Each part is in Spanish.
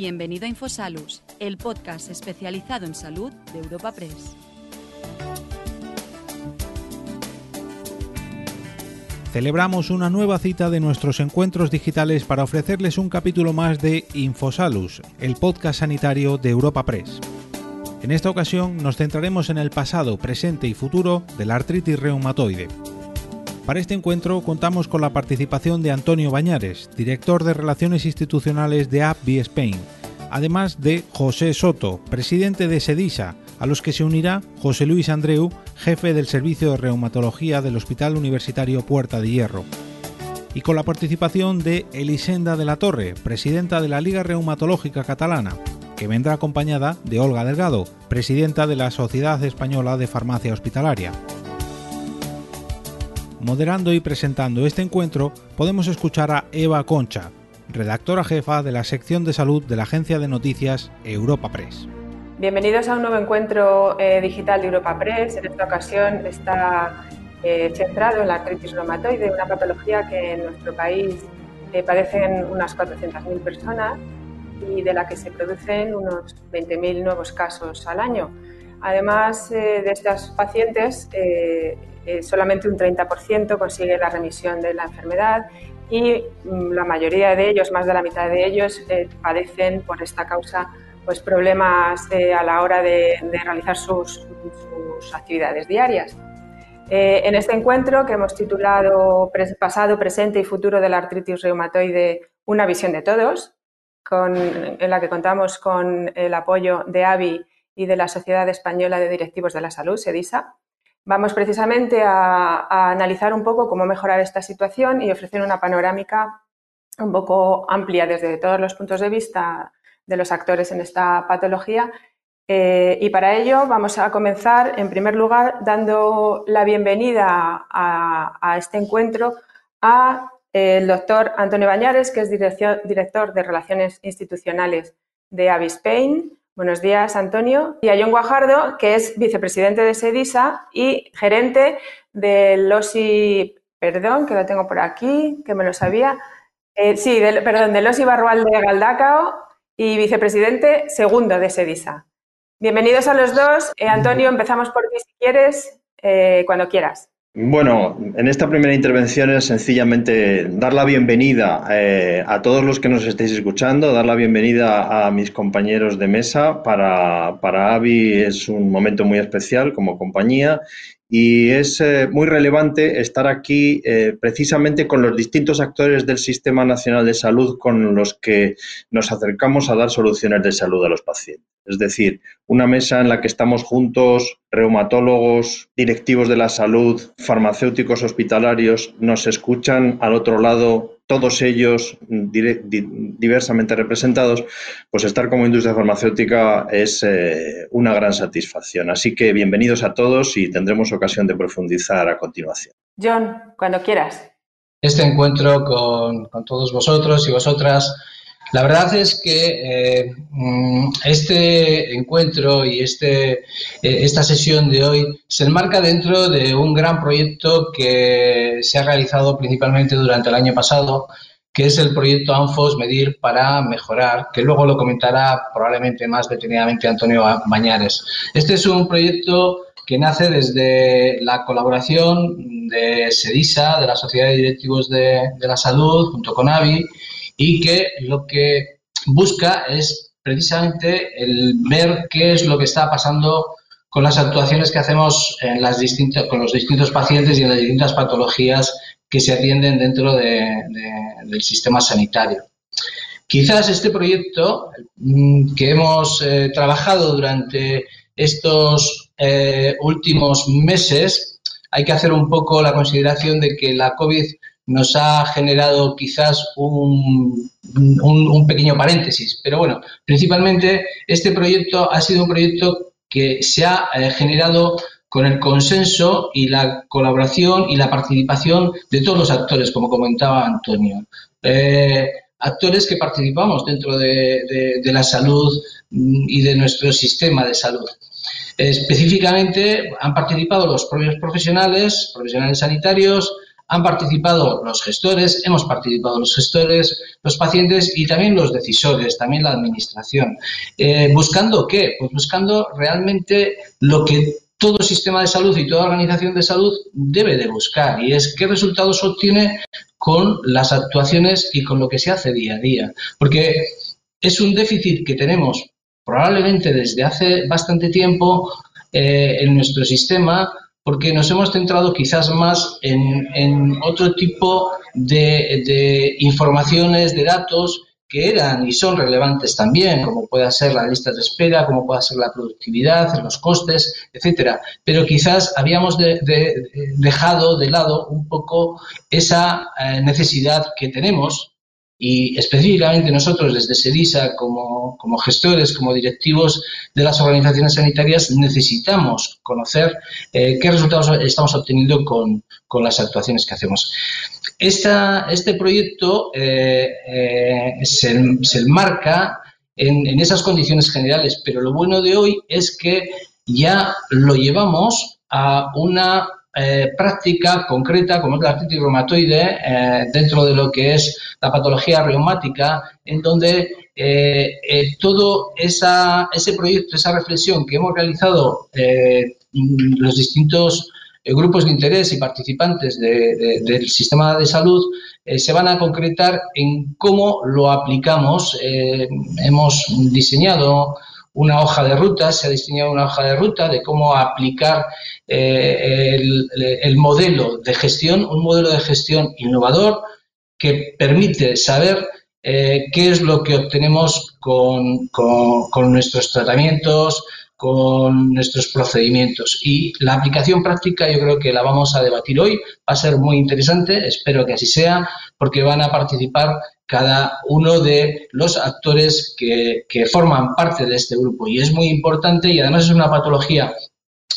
Bienvenido a Infosalus, el podcast especializado en salud de Europa Press. Celebramos una nueva cita de nuestros encuentros digitales para ofrecerles un capítulo más de Infosalus, el podcast sanitario de Europa Press. En esta ocasión nos centraremos en el pasado, presente y futuro de la artritis reumatoide. Para este encuentro contamos con la participación de Antonio Bañares, director de Relaciones Institucionales de AbbVie Spain, además de José Soto, presidente de SEDISA, a los que se unirá José Luis Andreu, jefe del Servicio de Reumatología del Hospital Universitario Puerta de Hierro. Y con la participación de Elisenda de la Torre, presidenta de la Liga Reumatológica Catalana, que vendrá acompañada de Olga Delgado, presidenta de la Sociedad Española de Farmacia Hospitalaria. Moderando y presentando este encuentro podemos escuchar a Eva Concha, redactora jefa de la sección de salud de la agencia de noticias Europa Press. Bienvenidos a un nuevo encuentro eh, digital de Europa Press. En esta ocasión está eh, centrado en la artritis reumatoide, una patología que en nuestro país eh, padecen unas 400.000 personas y de la que se producen unos 20.000 nuevos casos al año. Además de estos pacientes, eh, solamente un 30% consigue la remisión de la enfermedad y mm, la mayoría de ellos, más de la mitad de ellos, eh, padecen por esta causa pues, problemas eh, a la hora de, realizar sus, actividades diarias. en este encuentro que hemos titulado Pasado, Presente y Futuro de la Artritis Reumatoide, una visión de todos, en la que contamos con el apoyo de AVI y de la Sociedad Española de Directivos de la Salud, SEDISA, Vamos precisamente a, analizar un poco cómo mejorar esta situación y ofrecer una panorámica un poco amplia desde todos los puntos de vista de los actores en esta patología. Eh, y para ello vamos a comenzar, en primer lugar, dando la bienvenida a, este encuentro a el doctor Antonio Bañares, que es director de Relaciones Institucionales de Avispain, Buenos días, Antonio. Y a John Guajardo, que es vicepresidente de SEDISA y gerente del OSI, perdón, que lo tengo por aquí, que me lo sabía. Eh, sí, perdón, del OSI Barrual de Galdacao y vicepresidente segundo de SEDISA. Bienvenidos a los dos. Eh, Antonio, empezamos por ti si quieres, eh, cuando quieras. Bueno, en esta primera intervención es sencillamente dar la bienvenida eh, a todos los que nos estéis escuchando, dar la bienvenida a mis compañeros de mesa. Para, para Avi es un momento muy especial como compañía y es eh, muy relevante estar aquí eh, precisamente con los distintos actores del Sistema Nacional de Salud con los que nos acercamos a dar soluciones de salud a los pacientes. Es decir, una mesa en la que estamos juntos, reumatólogos, directivos de la salud, farmacéuticos hospitalarios, nos escuchan al otro lado, todos ellos diversamente representados, pues estar como industria farmacéutica es eh, una gran satisfacción. Así que bienvenidos a todos y tendremos ocasión de profundizar a continuación. John, cuando quieras. Este encuentro con, con todos vosotros y vosotras la verdad es que eh, mm, este encuentro y este, eh, esta sesión de hoy se enmarca dentro de un gran proyecto que se ha realizado principalmente durante el año pasado, que es el proyecto ANFOS Medir para Mejorar, que luego lo comentará probablemente más detenidamente Antonio Bañares. Este es un proyecto que nace desde la colaboración de SEDISA, de la Sociedad de Directivos de, de la Salud, junto con AVI, y que lo que busca es precisamente el ver qué es lo que está pasando con las actuaciones que hacemos en las distintas, con los distintos pacientes y en las distintas patologías que se atienden dentro del sistema sanitario. Quizás este proyecto mm, que hemos eh, trabajado durante estos eh, últimos meses, hay que hacer un poco la consideración de que la COVID nos ha generado quizás un, un, pequeño paréntesis. Pero bueno, principalmente este proyecto ha sido un proyecto que se ha eh, generado con el consenso y la colaboración y la participación de todos los actores, como comentaba Antonio. Eh, actores que participamos dentro de, de, la salud mm, y de nuestro sistema de salud. Específicamente han participado los propios profesionales, profesionales sanitarios, han participado los gestores, hemos participado los gestores, los pacientes y también los decisores, también la administración. Eh, ¿Buscando qué? Pues buscando realmente lo que todo sistema de salud y toda organización de salud debe de buscar y es qué resultados obtiene con las actuaciones y con lo que se hace día a día. Porque es un déficit que tenemos probablemente desde hace bastante tiempo eh, en nuestro sistema porque nos hemos centrado quizás más en, otro tipo de, de, informaciones, de datos que eran y son relevantes también, como pueda ser la lista de espera, como pueda ser la productividad, los costes, etcétera. Pero quizás habíamos dejado de lado un poco esa eh, necesidad que tenemos y específicamente nosotros desde SEDISA, como, gestores, como directivos de las organizaciones sanitarias, necesitamos conocer eh, qué resultados estamos obteniendo con, las actuaciones que hacemos. este proyecto eh, eh, se, enmarca en, en esas condiciones generales, pero lo bueno de hoy es que ya lo llevamos a una eh, práctica concreta como es la artritis reumatoide eh, dentro de lo que es la patología reumática, en donde eh, todo ese proyecto, esa reflexión que hemos realizado los distintos grupos de interés y participantes del sistema de salud se van a concretar en cómo lo aplicamos. hemos diseñado una hoja de ruta, se ha diseñado una hoja de ruta de cómo aplicar eh, el, modelo de gestión, un modelo de gestión innovador que permite saber eh, qué es lo que obtenemos con, con, nuestros tratamientos, con nuestros procedimientos. Y la aplicación práctica yo creo que la vamos a debatir hoy. Va a ser muy interesante, espero que así sea, porque van a participar cada uno de los actores que, forman parte de este grupo. Y es muy importante y además es una patología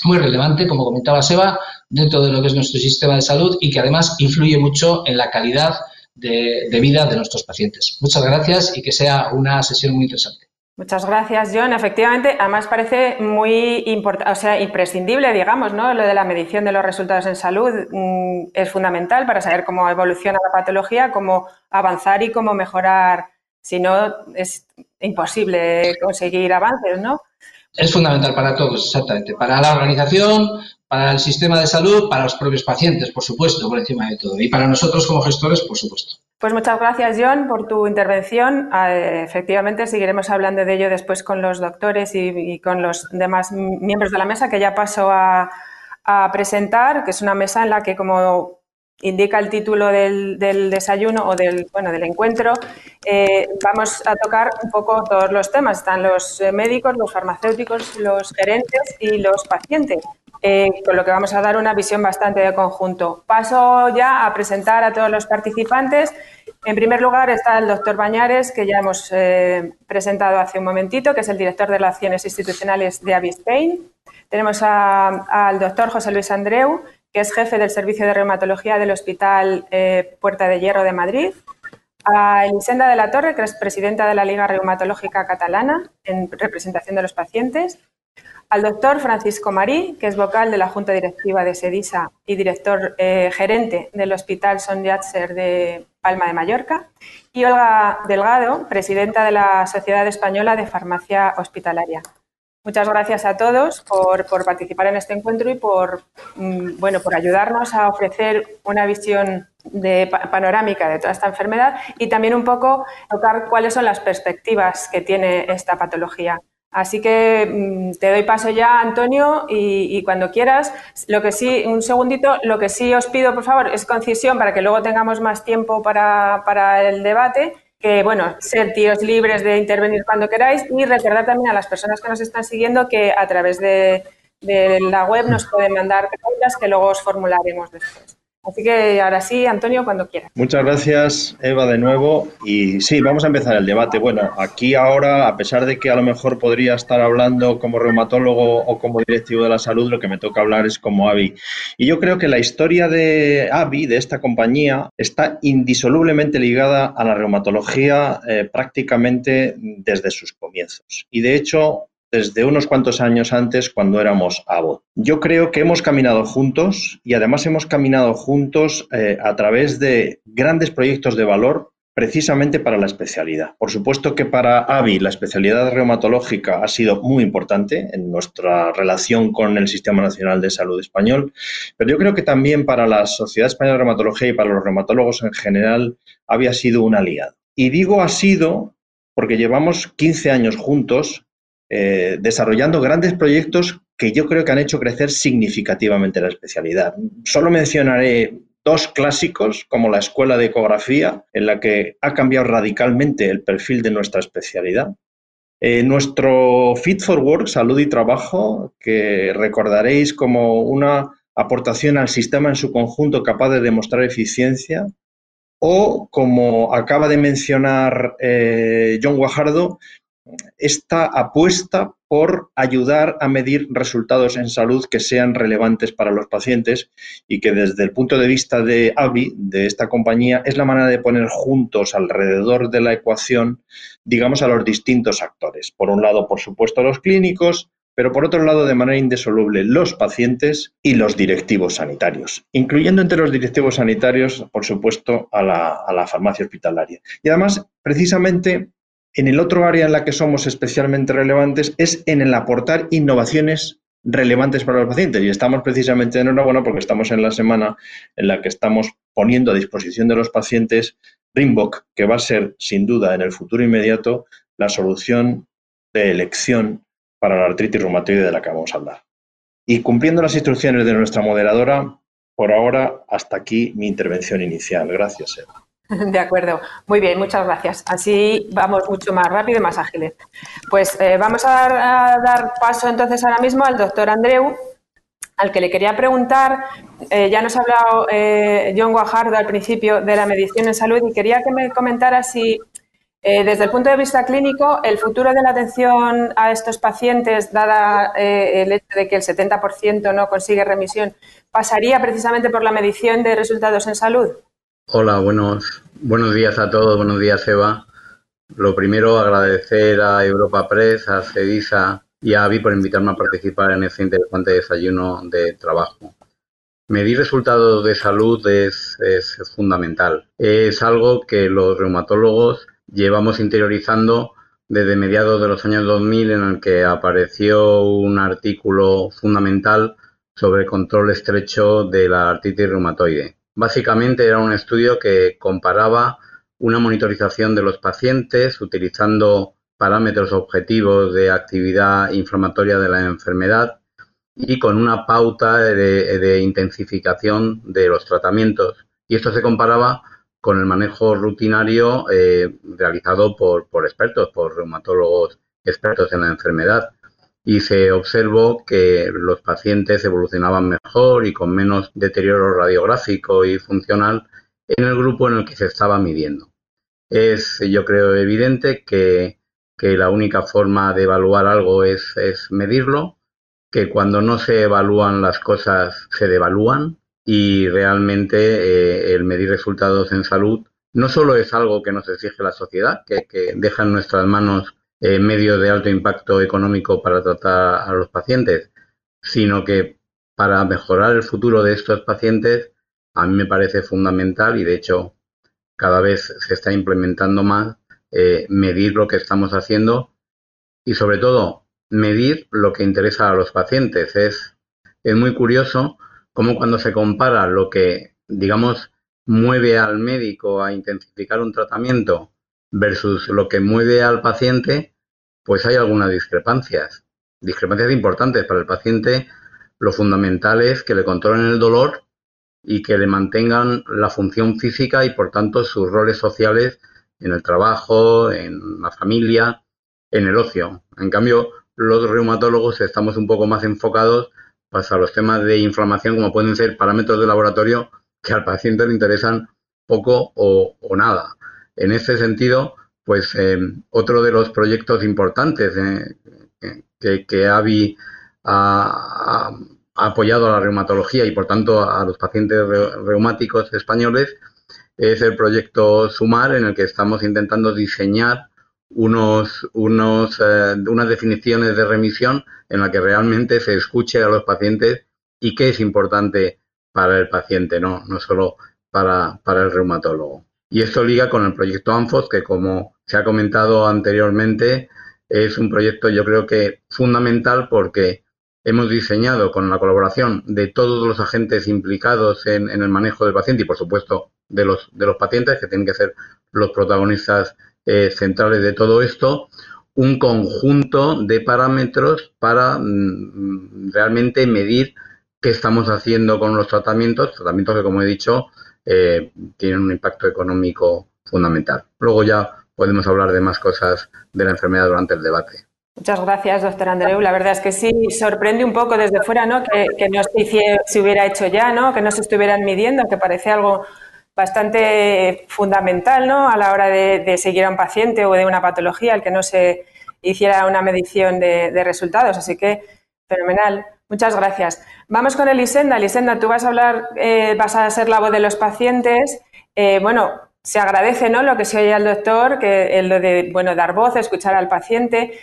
muy relevante, como comentaba Seba, dentro de lo que es nuestro sistema de salud y que además influye mucho en la calidad de, de vida de nuestros pacientes. Muchas gracias y que sea una sesión muy interesante. Muchas gracias, John. Efectivamente, además parece muy importante, o sea, imprescindible, digamos, ¿no? Lo de la medición de los resultados en salud mm, es fundamental para saber cómo evoluciona la patología, cómo avanzar y cómo mejorar. Si no, es imposible conseguir avances, ¿no? Es fundamental para todos, exactamente. Para la organización, para el sistema de salud, para los propios pacientes, por supuesto, por encima de todo. Y para nosotros como gestores, por supuesto. Pues muchas gracias, John, por tu intervención. Ah, efectivamente, seguiremos hablando de ello después con los doctores y, con los demás miembros de la mesa que ya paso a, presentar, que es una mesa en la que, como indica el título del, desayuno o del, bueno, del encuentro, eh, vamos a tocar un poco todos los temas. Están los eh, médicos, los farmacéuticos, los gerentes y los pacientes. Eh, con lo que vamos a dar una visión bastante de conjunto. Paso ya a presentar a todos los participantes. En primer lugar está el doctor Bañares, que ya hemos eh, presentado hace un momentito, que es el director de Relaciones Institucionales de Avispain. Tenemos al doctor José Luis Andreu, que es jefe del Servicio de Reumatología del Hospital eh, Puerta de Hierro de Madrid. A Elisenda de la Torre, que es presidenta de la Liga Reumatológica Catalana, en representación de los pacientes al doctor Francisco Marí, que es vocal de la Junta Directiva de SEDISA y director eh, gerente del Hospital Son Yatser de Palma de Mallorca, y Olga Delgado, presidenta de la Sociedad Española de Farmacia Hospitalaria. Muchas gracias a todos por, participar en este encuentro y por, mm, bueno, por ayudarnos a ofrecer una visión panorámica de toda esta enfermedad y también un poco tocar cuáles son las perspectivas que tiene esta patología. Así que mm, te doy paso ya, Antonio, y, cuando quieras. Lo que sí, un segundito, lo que sí os pido, por favor, es concisión para que luego tengamos más tiempo para, el debate. Que, bueno, ser tíos libres de intervenir cuando queráis y recordar también a las personas que nos están siguiendo que a través de la web nos pueden mandar preguntas que luego os formularemos después. Así que ahora sí, Antonio, cuando quieras. Muchas gracias, Eva, de nuevo. Y sí, vamos a empezar el debate. Bueno, aquí ahora, a pesar de que a lo mejor podría estar hablando como reumatólogo o como directivo de la salud, lo que me toca hablar es como AVI. Y yo creo que la historia de AVI, de esta compañía, está indisolublemente ligada a la reumatología eh, prácticamente desde sus comienzos. Y de hecho, desde unos cuantos años antes cuando éramos Abbott. Yo creo que hemos caminado juntos y además hemos caminado juntos eh, a través de grandes proyectos de valor precisamente para la especialidad. Por supuesto que para AVI la especialidad reumatológica ha sido muy importante en nuestra relación con el Sistema Nacional de Salud Español, pero yo creo que también para la Sociedad Española de Reumatología y para los reumatólogos en general había sido un aliado. Y digo ha sido porque llevamos 15 años juntos eh, desarrollando grandes proyectos que yo creo que han hecho crecer significativamente la especialidad. Solo mencionaré dos clásicos como la Escuela de Ecografía, en la que ha cambiado radicalmente el perfil de nuestra especialidad. Eh, nuestro Fit for Work, Salud y Trabajo, que recordaréis como una aportación al sistema en su conjunto capaz de demostrar eficiencia, o como acaba de mencionar eh, John Guajardo, esta apuesta por ayudar a medir resultados en salud que sean relevantes para los pacientes y que desde el punto de vista de AVI, de esta compañía, es la manera de poner juntos alrededor de la ecuación, digamos, a los distintos actores. Por un lado, por supuesto, los clínicos, pero por otro lado, de manera indisoluble, los pacientes y los directivos sanitarios, incluyendo entre los directivos sanitarios, por supuesto, a la farmacia hospitalaria. Y además, precisamente, en el otro área en la que somos especialmente relevantes es en el aportar innovaciones relevantes para los pacientes. Y estamos precisamente en enhorabuena porque estamos en la semana en la que estamos poniendo a disposición de los pacientes Rimbock, que va a ser sin duda en el futuro inmediato la solución de elección para la artritis reumatoide de la que vamos a hablar. Y cumpliendo las instrucciones de nuestra moderadora, por ahora hasta aquí mi intervención inicial. Gracias, Eva. De acuerdo, muy bien, muchas gracias. Así vamos mucho más rápido y más ágiles. Pues eh, vamos a dar, paso entonces ahora mismo al doctor Andreu, al que le quería preguntar, eh, ya nos ha hablado eh, John Guajardo al principio de la medición en salud y quería que me comentara si desde el punto de vista clínico el futuro de la atención a estos pacientes, dada el hecho de que el 70% no consigue remisión, pasaría precisamente por la medición de resultados en salud. Hola, buenos, buenos días a todos, buenos días Eva. Lo primero, agradecer a Europa Press, a CEDISA y a AVI por invitarme a participar en este interesante desayuno de trabajo. Medir resultados de salud es, es fundamental. Es algo que los reumatólogos llevamos interiorizando desde mediados de los años 2000 en el que apareció un artículo fundamental sobre control estrecho de la artritis reumatoide. Básicamente era un estudio que comparaba una monitorización de los pacientes utilizando parámetros objetivos de actividad inflamatoria de la enfermedad y con una pauta de, intensificación de los tratamientos. Y esto se comparaba con el manejo rutinario eh, realizado por, por expertos, por reumatólogos expertos en la enfermedad y se observó que los pacientes evolucionaban mejor y con menos deterioro radiográfico y funcional en el grupo en el que se estaba midiendo. Es, yo creo, evidente que, la única forma de evaluar algo es, medirlo, que cuando no se evalúan las cosas se devalúan y realmente eh, el medir resultados en salud no solo es algo que nos exige la sociedad, que, que deja en nuestras manos eh, medio de alto impacto económico para tratar a los pacientes, sino que para mejorar el futuro de estos pacientes a mí me parece fundamental y de hecho cada vez se está implementando más eh, medir lo que estamos haciendo y sobre todo medir lo que interesa a los pacientes. Es, es muy curioso cómo cuando se compara lo que, digamos, mueve al médico a intensificar un tratamiento versus lo que mueve al paciente, pues hay algunas discrepancias. Discrepancias importantes para el paciente. Lo fundamental es que le controlen el dolor y que le mantengan la función física y por tanto sus roles sociales en el trabajo, en la familia, en el ocio. En cambio, los reumatólogos estamos un poco más enfocados pues, a los temas de inflamación, como pueden ser parámetros de laboratorio que al paciente le interesan poco o, o nada. En ese sentido, pues eh, otro de los proyectos importantes eh, que, que, AVI ha, apoyado a la reumatología y por tanto a los pacientes reumáticos españoles es el proyecto SUMAR en el que estamos intentando diseñar unos, unos, eh, unas definiciones de remisión en la que realmente se escuche a los pacientes y qué es importante para el paciente, no, no solo para, para el reumatólogo. Y esto liga con el proyecto ANFOS, que como se ha comentado anteriormente, es un proyecto yo creo que fundamental porque hemos diseñado con la colaboración de todos los agentes implicados en, el manejo del paciente y por supuesto de los, de los pacientes que tienen que ser los protagonistas eh, centrales de todo esto, un conjunto de parámetros para mm, realmente medir qué estamos haciendo con los tratamientos, tratamientos que como he dicho eh, tienen un impacto económico fundamental. Luego ya podemos hablar de más cosas de la enfermedad durante el debate. Muchas gracias, doctor Andreu. La verdad es que sí, sorprende un poco desde fuera, ¿no? Que, no se, hubiera hecho ya, ¿no? Que no se estuvieran midiendo, que parece algo bastante fundamental, ¿no? A la hora de, seguir a un paciente o de una patología, el que no se hiciera una medición de, resultados. Así que, fenomenal. Muchas gracias. Vamos con Elisenda. Elisenda, tú vas a hablar, eh, vas a ser la voz de los pacientes. Eh, bueno, se agradece, ¿no? Lo que se oye al doctor, que lo de, bueno, dar voz, escuchar al paciente.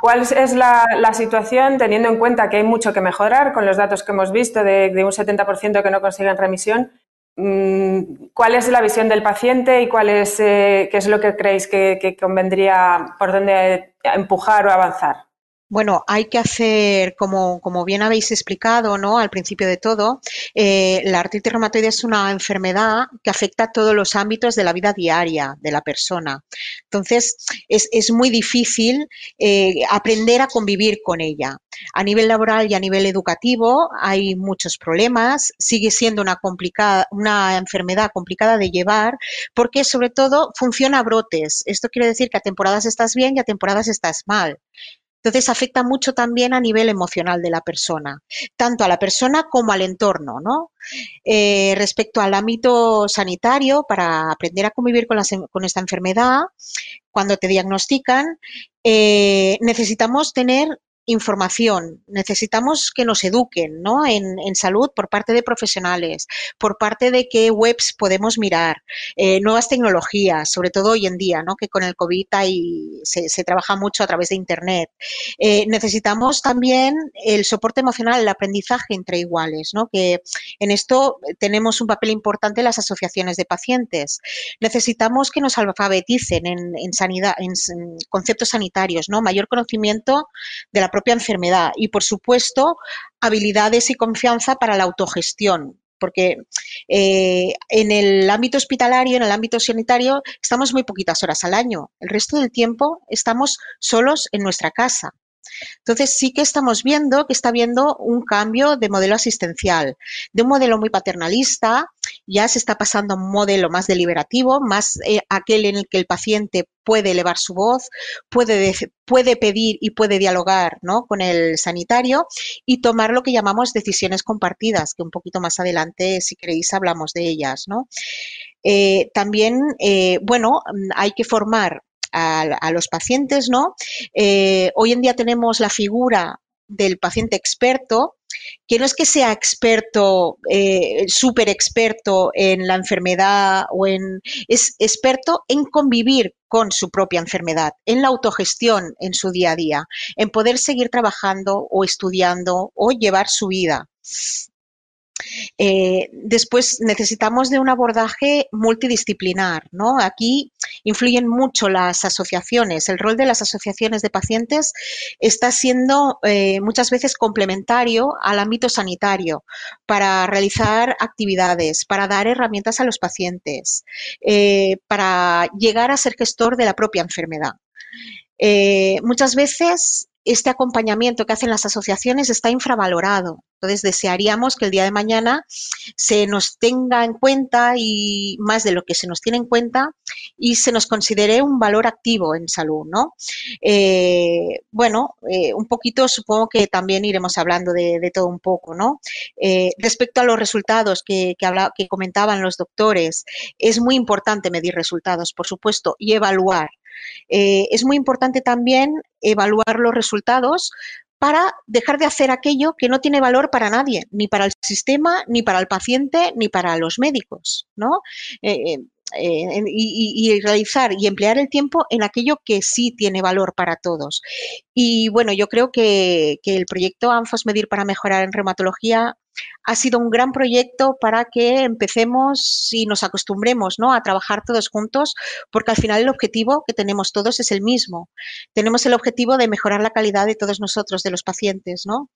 ¿Cuál es la, situación teniendo en cuenta que hay mucho que mejorar con los datos que hemos visto de, un 70% que no consiguen remisión? Mm, ¿Cuál es la visión del paciente y cuál es, eh, qué es lo que creéis que convendría, por dónde empujar o avanzar? Bueno, hay que hacer, como, bien habéis explicado ¿no? al principio de todo, eh, la artritis reumatoide es una enfermedad que afecta a todos los ámbitos de la vida diaria de la persona. Entonces, es, muy difícil eh, aprender a convivir con ella. A nivel laboral y a nivel educativo hay muchos problemas, sigue siendo una enfermedad complicada de llevar porque sobre todo funciona a brotes. Esto quiere decir que a temporadas estás bien y a temporadas estás mal. Entonces afecta mucho también a nivel emocional de la persona, tanto a la persona como al entorno, ¿no? Eh, respecto al ámbito sanitario, para aprender a convivir con, con esta enfermedad, cuando te diagnostican, eh, necesitamos tener información, necesitamos que nos eduquen ¿no? en, salud por parte de profesionales, por parte de qué webs podemos mirar, eh, nuevas tecnologías, sobre todo hoy en día, ¿no? que con el COVID hay, se, trabaja mucho a través de Internet. Eh, necesitamos también el soporte emocional, el aprendizaje entre iguales, ¿no? que en esto tenemos un papel importante las asociaciones de pacientes. Necesitamos que nos alfabeticen en, en sanidad, en, en conceptos sanitarios, ¿no? mayor conocimiento de la propia enfermedad y, por supuesto, habilidades y confianza para la autogestión, porque eh, en el ámbito hospitalario, en el ámbito sanitario, estamos muy poquitas horas al año. El resto del tiempo estamos solos en nuestra casa. Entonces sí que estamos viendo que está habiendo un cambio de modelo asistencial, de un modelo muy paternalista, ya se está pasando a un modelo más deliberativo, más eh, aquel en el que el paciente puede elevar su voz, puede, puede pedir y puede dialogar ¿no? con el sanitario y tomar lo que llamamos decisiones compartidas, que un poquito más adelante, si queréis, hablamos de ellas. ¿no? Eh, también, eh, bueno, hay que formar a, los pacientes, ¿no? Hoy en día tenemos la figura del paciente experto, que no es que sea experto, eh, súper experto en la enfermedad o en... es experto en convivir con su propia enfermedad, en la autogestión en su día a día, en poder seguir trabajando o estudiando o llevar su vida. Eh, después necesitamos de un abordaje multidisciplinar, ¿no? Aquí influyen mucho las asociaciones. El rol de las asociaciones de pacientes está siendo eh, muchas veces complementario al ámbito sanitario para realizar actividades, para dar herramientas a los pacientes, eh, para llegar a ser gestor de la propia enfermedad. muchas veces este acompañamiento que hacen las asociaciones está infravalorado. Entonces, desearíamos que el día de mañana se nos tenga en cuenta y más de lo que se nos tiene en cuenta y se nos considere un valor activo en salud, ¿no? Eh, bueno, eh, un poquito supongo que también iremos hablando de, todo un poco, ¿no? Eh, respecto a los resultados que, que comentaban los doctores, es muy importante medir resultados, por supuesto, y evaluar. Eh, es muy importante también evaluar los resultados para dejar de hacer aquello que no tiene valor para nadie, ni para el sistema, ni para el paciente, ni para los médicos. ¿no? Eh, y, realizar y emplear el tiempo en aquello que sí tiene valor para todos. Y bueno, yo creo que, que el proyecto ANFOS Medir para Mejorar en Reumatología ha sido un gran proyecto para que empecemos y nos acostumbremos ¿no? a trabajar todos juntos, porque al final el objetivo que tenemos todos es el mismo. Tenemos el objetivo de mejorar la calidad de todos nosotros, de los pacientes. ¿no?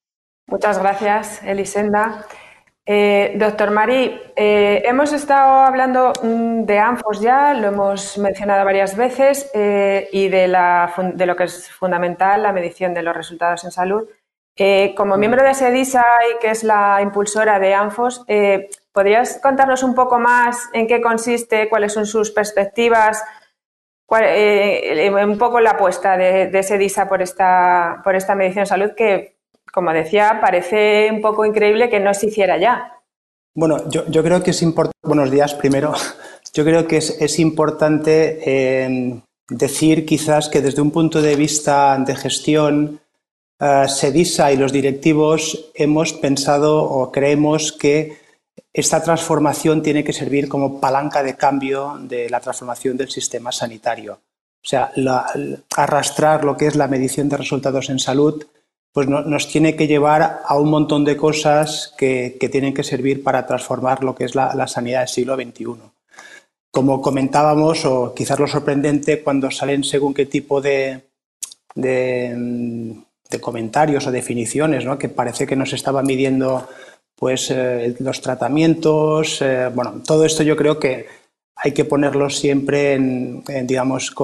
Muchas gracias, Elisenda. Eh, doctor Mari, eh, hemos estado hablando mm, de ANFOS ya, lo hemos mencionado varias veces, eh, y de, de, lo que es fundamental, la medición de los resultados en salud. Como miembro de SEDISA y que es la impulsora de ANFOS, ¿podrías contarnos un poco más en qué consiste, cuáles son sus perspectivas, un poco la apuesta de, de, SEDISA por esta, por esta medición de salud que, como decía, parece un poco increíble que no se hiciera ya? Bueno, yo, creo que es importante, buenos días primero, yo creo que es, importante decir quizás que desde un punto de vista de gestión, uh, SEDISA y los directivos hemos pensado o creemos que esta transformación tiene que servir como palanca de cambio de la transformación del sistema sanitario. O sea, arrastrar lo que es la medición de resultados en salud pues nos tiene que llevar a un montón de cosas que, tienen que servir para transformar lo que es la, sanidad del siglo XXI. Como comentábamos, o quizás lo sorprendente, cuando salen según qué tipo de, de comentarios o definiciones, ¿no? que parece que nos estaba midiendo pues, eh, los tratamientos. Eh, bueno, todo esto yo creo que hay que ponerlo siempre digamos,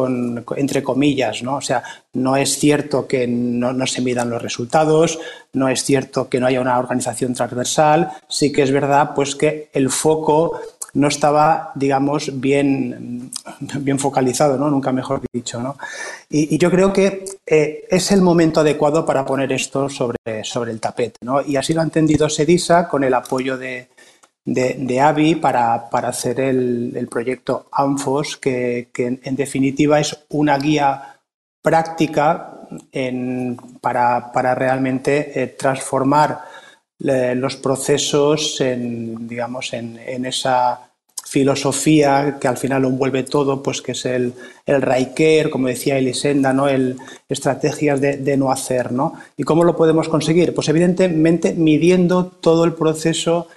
entre comillas, ¿no? O sea, no es cierto que no, no, se midan los resultados, no es cierto que no haya una organización transversal, sí que es verdad pues que el foco no estaba, digamos, bien, bien focalizado, ¿no? Nunca mejor dicho, ¿no? Y, yo creo que eh, es el momento adecuado para poner esto sobre, sobre el tapete, ¿no? Y así lo ha entendido Sedisa con el apoyo de, de, AVI para, hacer el, proyecto ANFOS, que, en definitiva es una guía práctica para, realmente eh, transformar los procesos en, digamos, en, esa filosofía que al final lo envuelve todo, pues que es el, el Raiker, como decía Elisenda, ¿no? el estrategias de, no hacer. ¿no? ¿Y cómo lo podemos conseguir? Pues evidentemente midiendo todo el proceso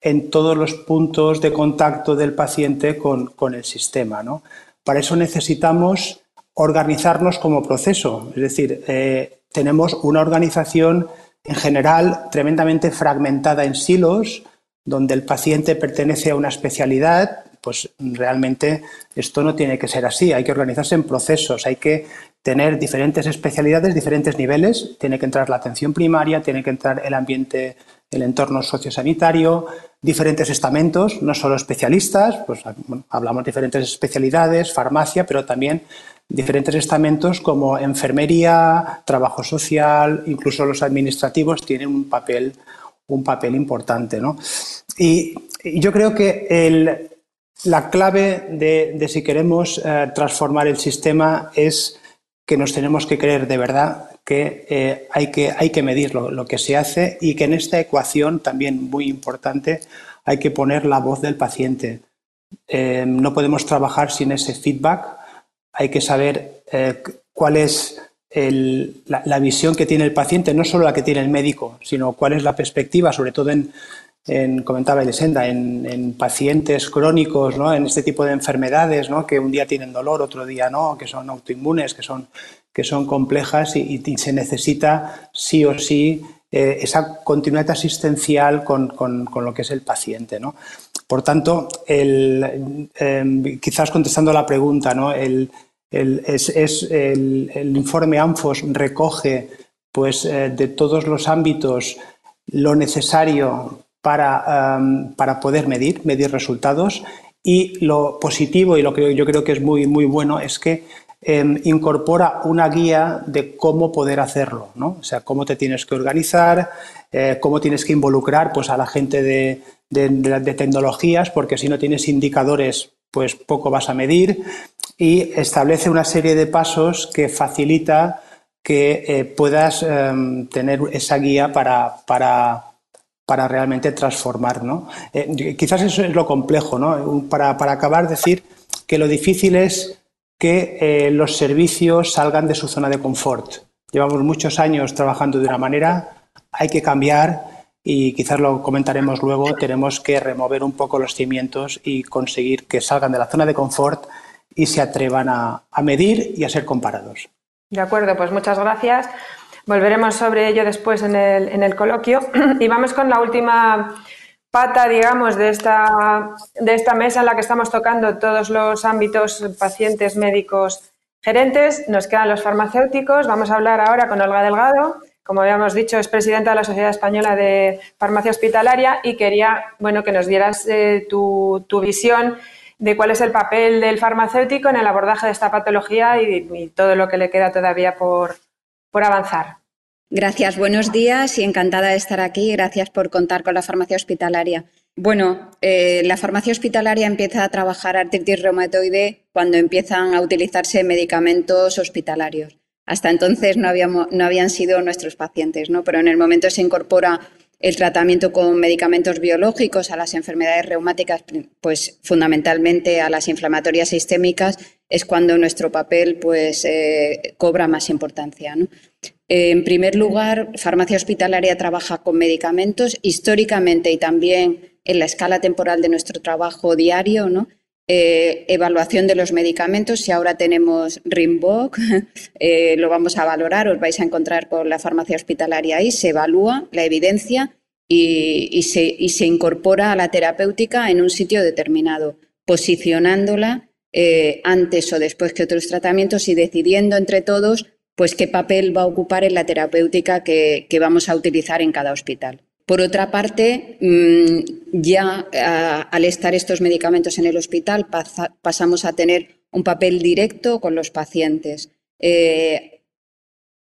en todos los puntos de contacto del paciente con, el sistema. ¿no? Para eso necesitamos organizarnos como proceso, es decir, eh, tenemos una organización en general tremendamente fragmentada en silos, donde el paciente pertenece a una especialidad, pues realmente esto no tiene que ser así. Hay que organizarse en procesos, hay que tener diferentes especialidades, diferentes niveles. Tiene que entrar la atención primaria, tiene que entrar el ambiente, el entorno sociosanitario, diferentes estamentos, no solo especialistas, pues hablamos de diferentes especialidades, farmacia, pero también diferentes estamentos como enfermería, trabajo social, incluso los administrativos tienen un papel, un papel importante. ¿no? Y, yo creo que la clave de, si queremos eh, transformar el sistema es que nos tenemos que creer de verdad que, eh, hay, que hay que medir lo, que se hace y que en esta ecuación, también muy importante, hay que poner la voz del paciente. Eh, no podemos trabajar sin ese feedback hay que saber eh, cuál es la, visión que tiene el paciente, no solo la que tiene el médico, sino cuál es la perspectiva, sobre todo en, comentaba Elisenda, en, en, pacientes crónicos, ¿no? en este tipo de enfermedades, ¿no? que un día tienen dolor, otro día no, que son autoinmunes, que son, que son complejas y, se necesita sí o sí eh, esa continuidad asistencial con, con, lo que es el paciente. ¿no? Por tanto, el, em, quizás contestando la pregunta, ¿no? el, es, el, informe ANFOS recoge pues, eh, de todos los ámbitos lo necesario para, para, poder medir, medir resultados y lo positivo y lo que yo creo que es muy, muy bueno es que em, incorpora una guía de cómo poder hacerlo, ¿no? o sea, cómo te tienes que organizar, eh, cómo tienes que involucrar pues, a la gente de, de tecnologías, porque si no tienes indicadores, pues poco vas a medir y establece una serie de pasos que facilita que eh, puedas em, tener esa guía para, para, para realmente transformar. ¿no? Eh, quizás eso es lo complejo. ¿no? Para, para, acabar, decir que lo difícil es que eh, los servicios salgan de su zona de confort. Llevamos muchos años trabajando de una manera, hay que cambiar y quizás lo comentaremos luego, tenemos que remover un poco los cimientos y conseguir que salgan de la zona de confort y se atrevan a, medir y a ser comparados. De acuerdo, pues muchas gracias. Volveremos sobre ello después en el, en el coloquio. Y vamos con la última pata, digamos, de esta, de esta mesa en la que estamos tocando todos los ámbitos, pacientes, médicos, gerentes. Nos quedan los farmacéuticos. Vamos a hablar ahora con Olga Delgado. Como habíamos dicho, es presidenta de la Sociedad Española de Farmacia Hospitalaria y quería bueno, que nos dieras eh, tu, tu visión de cuál es el papel del farmacéutico en el abordaje de esta patología y, todo lo que le queda todavía por, avanzar. Gracias, buenos días y encantada de estar aquí. Gracias por contar con la farmacia hospitalaria. Bueno, eh, la farmacia hospitalaria empieza a trabajar artritis reumatoide cuando empiezan a utilizarse medicamentos hospitalarios. Hasta entonces no, habíamos, no habían sido nuestros pacientes, ¿no? pero en el momento se incorpora el tratamiento con medicamentos biológicos a las enfermedades reumáticas, pues fundamentalmente a las inflamatorias sistémicas, es cuando nuestro papel pues, eh, cobra más importancia. En primer lugar, farmacia hospitalaria trabaja con medicamentos históricamente y también en la escala temporal de nuestro trabajo diario, ¿no? Eh, evaluación de los medicamentos. Si ahora tenemos Rimboc, eh, lo vamos a valorar, os vais a encontrar con la farmacia hospitalaria ahí, se evalúa la evidencia y, se, incorpora a la terapéutica en un sitio determinado, posicionándola eh, antes o después que otros tratamientos y decidiendo entre todos pues qué papel va a ocupar en la terapéutica que vamos a utilizar en cada hospital. Por otra parte, mm, ya al estar estos medicamentos en el hospital, pasamos a tener un papel directo con los pacientes. Eh,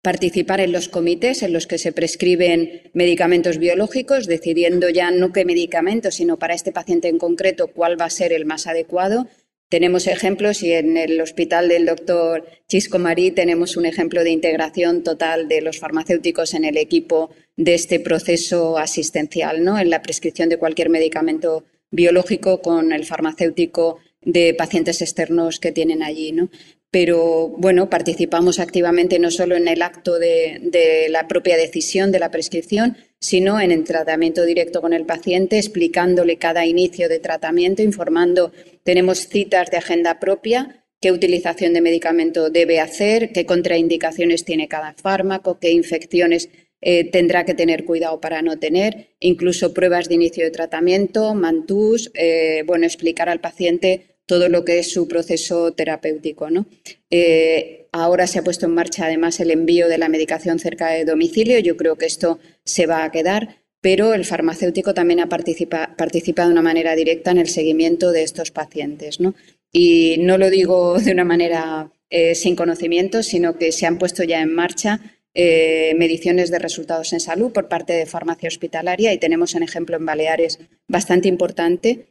participar en los comités en los que se prescriben medicamentos biológicos, decidiendo ya no qué medicamento, sino para este paciente en concreto cuál va a ser el más adecuado tenemos ejemplos y en el hospital del doctor Chisco Marí tenemos un ejemplo de integración total de los farmacéuticos en el equipo de este proceso asistencial, ¿no? en la prescripción de cualquier medicamento biológico con el farmacéutico de pacientes externos que tienen allí. ¿no? Pero bueno, participamos activamente no solo en el acto de, la propia decisión de la prescripción, sino en el tratamiento directo con el paciente, explicándole cada inicio de tratamiento, informando, tenemos citas de agenda propia, qué utilización de medicamento debe hacer, qué contraindicaciones tiene cada fármaco, qué infecciones eh, tendrá que tener cuidado para no tener, incluso pruebas de inicio de tratamiento, mantús, eh, bueno, explicar al paciente todo lo que es su proceso terapéutico. ¿no? Eh, ahora se ha puesto en marcha además el envío de la medicación cerca de domicilio. Yo creo que esto se va a quedar, pero el farmacéutico también ha participa, participa de una manera directa en el seguimiento de estos pacientes. ¿no? Y no lo digo de una manera eh, sin conocimiento, sino que se han puesto ya en marcha eh, mediciones de resultados en salud por parte de farmacia hospitalaria y tenemos un ejemplo en Baleares bastante importante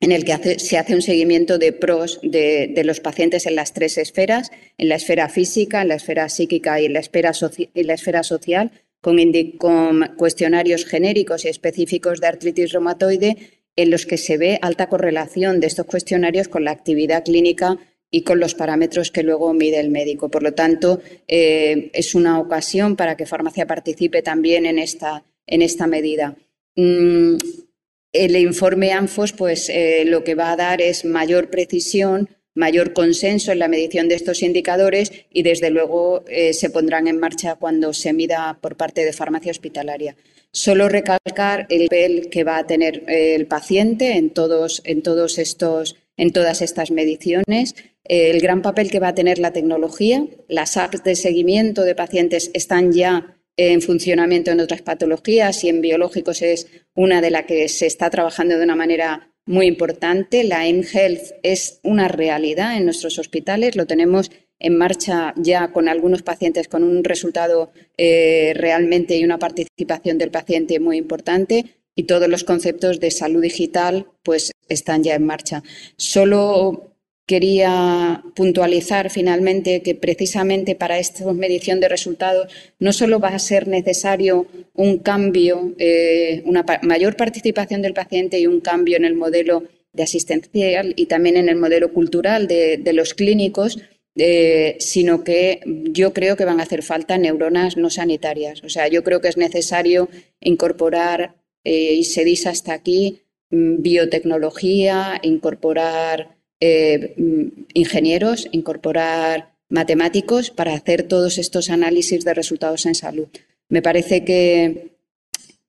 en el que se hace un seguimiento de pros de, los pacientes en las tres esferas, en la esfera física, en la esfera psíquica y en la esfera, social, con, con, cuestionarios genéricos y específicos de artritis reumatoide, en los que se ve alta correlación de estos cuestionarios con la actividad clínica y con los parámetros que luego mide el médico. Por lo tanto, eh, es una ocasión para que farmacia participe también en esta, en esta medida. Mm, el informe ANFOS pues, eh, lo que va a dar es mayor precisión, mayor consenso en la medición de estos indicadores y, desde luego, eh, se pondrán en marcha cuando se mida por parte de farmacia hospitalaria. Solo recalcar el papel que va a tener eh, el paciente en, todos, en, todos estos, en todas estas mediciones, el gran papel que va a tener la tecnología. Las apps de seguimiento de pacientes están ya en funcionamiento en otras patologías y en biológicos es una de las que se está trabajando de una manera muy importante. La mHealth es una realidad en nuestros hospitales, lo tenemos en marcha ya con algunos pacientes con un resultado eh, realmente y una participación del paciente muy importante y todos los conceptos de salud digital pues están ya en marcha. Solo Quería puntualizar finalmente que precisamente para esta medición de resultados no solo va a ser necesario un cambio, eh, una mayor participación del paciente y un cambio en el modelo de asistencial y también en el modelo cultural de, los clínicos, eh, sino que yo creo que van a hacer falta neuronas no sanitarias. O sea, yo creo que es necesario incorporar, eh, y se dice hasta aquí, mm, biotecnología, incorporar eh, mm, ingenieros, incorporar matemáticos para hacer todos estos análisis de resultados en salud. Me parece que,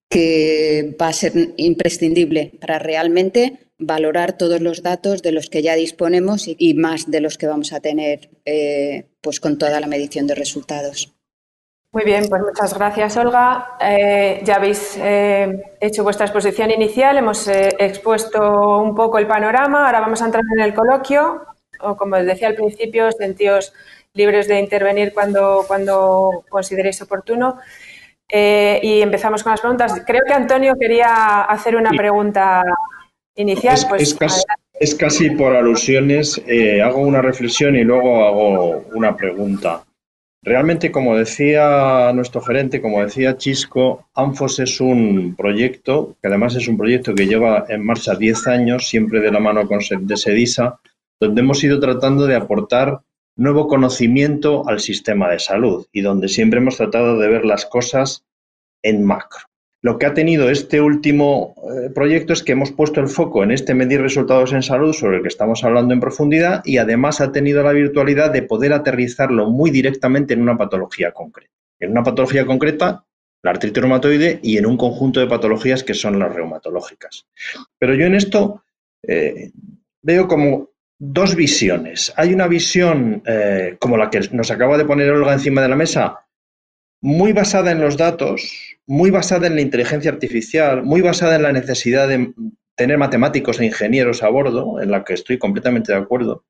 que va a ser imprescindible para realmente valorar todos los datos de los que ya disponemos y, más de los que vamos a tener eh, pues con toda la medición de resultados. Muy bien, pues muchas gracias, Olga. Eh, ya habéis eh, hecho vuestra exposición inicial, hemos expuesto un poco el panorama, ahora vamos a entrar en el coloquio. O como decía al principio, sentíos libres de intervenir cuando, cuando consideréis oportuno. y empezamos con las preguntas. Creo que Antonio quería hacer una pregunta inicial. Es, pues, casi, por alusiones. Eh, hago una reflexión y luego hago una pregunta. Realmente, como decía nuestro gerente, como decía Chisco, ANFOS es un proyecto, que además es un proyecto que lleva en marcha 10 años, siempre de la mano con, de SEDISA, donde hemos ido tratando de aportar nuevo conocimiento al sistema de salud y donde siempre hemos tratado de ver las cosas en macro. Lo que ha tenido este último eh, proyecto es que hemos puesto el foco en este medir resultados en salud sobre el que estamos hablando en profundidad y además ha tenido la virtualidad de poder aterrizarlo muy directamente en una patología concreta. En una patología concreta, la artritis reumatoide y en un conjunto de patologías que son las reumatológicas. Pero yo en esto eh, veo como dos visiones. Hay una visión eh, como la que nos acaba de poner Olga encima de la mesa, muy basada en los datos, muy basada en la inteligencia artificial, muy basada en la necesidad de tener matemáticos e ingenieros a bordo, en la que estoy completamente de acuerdo.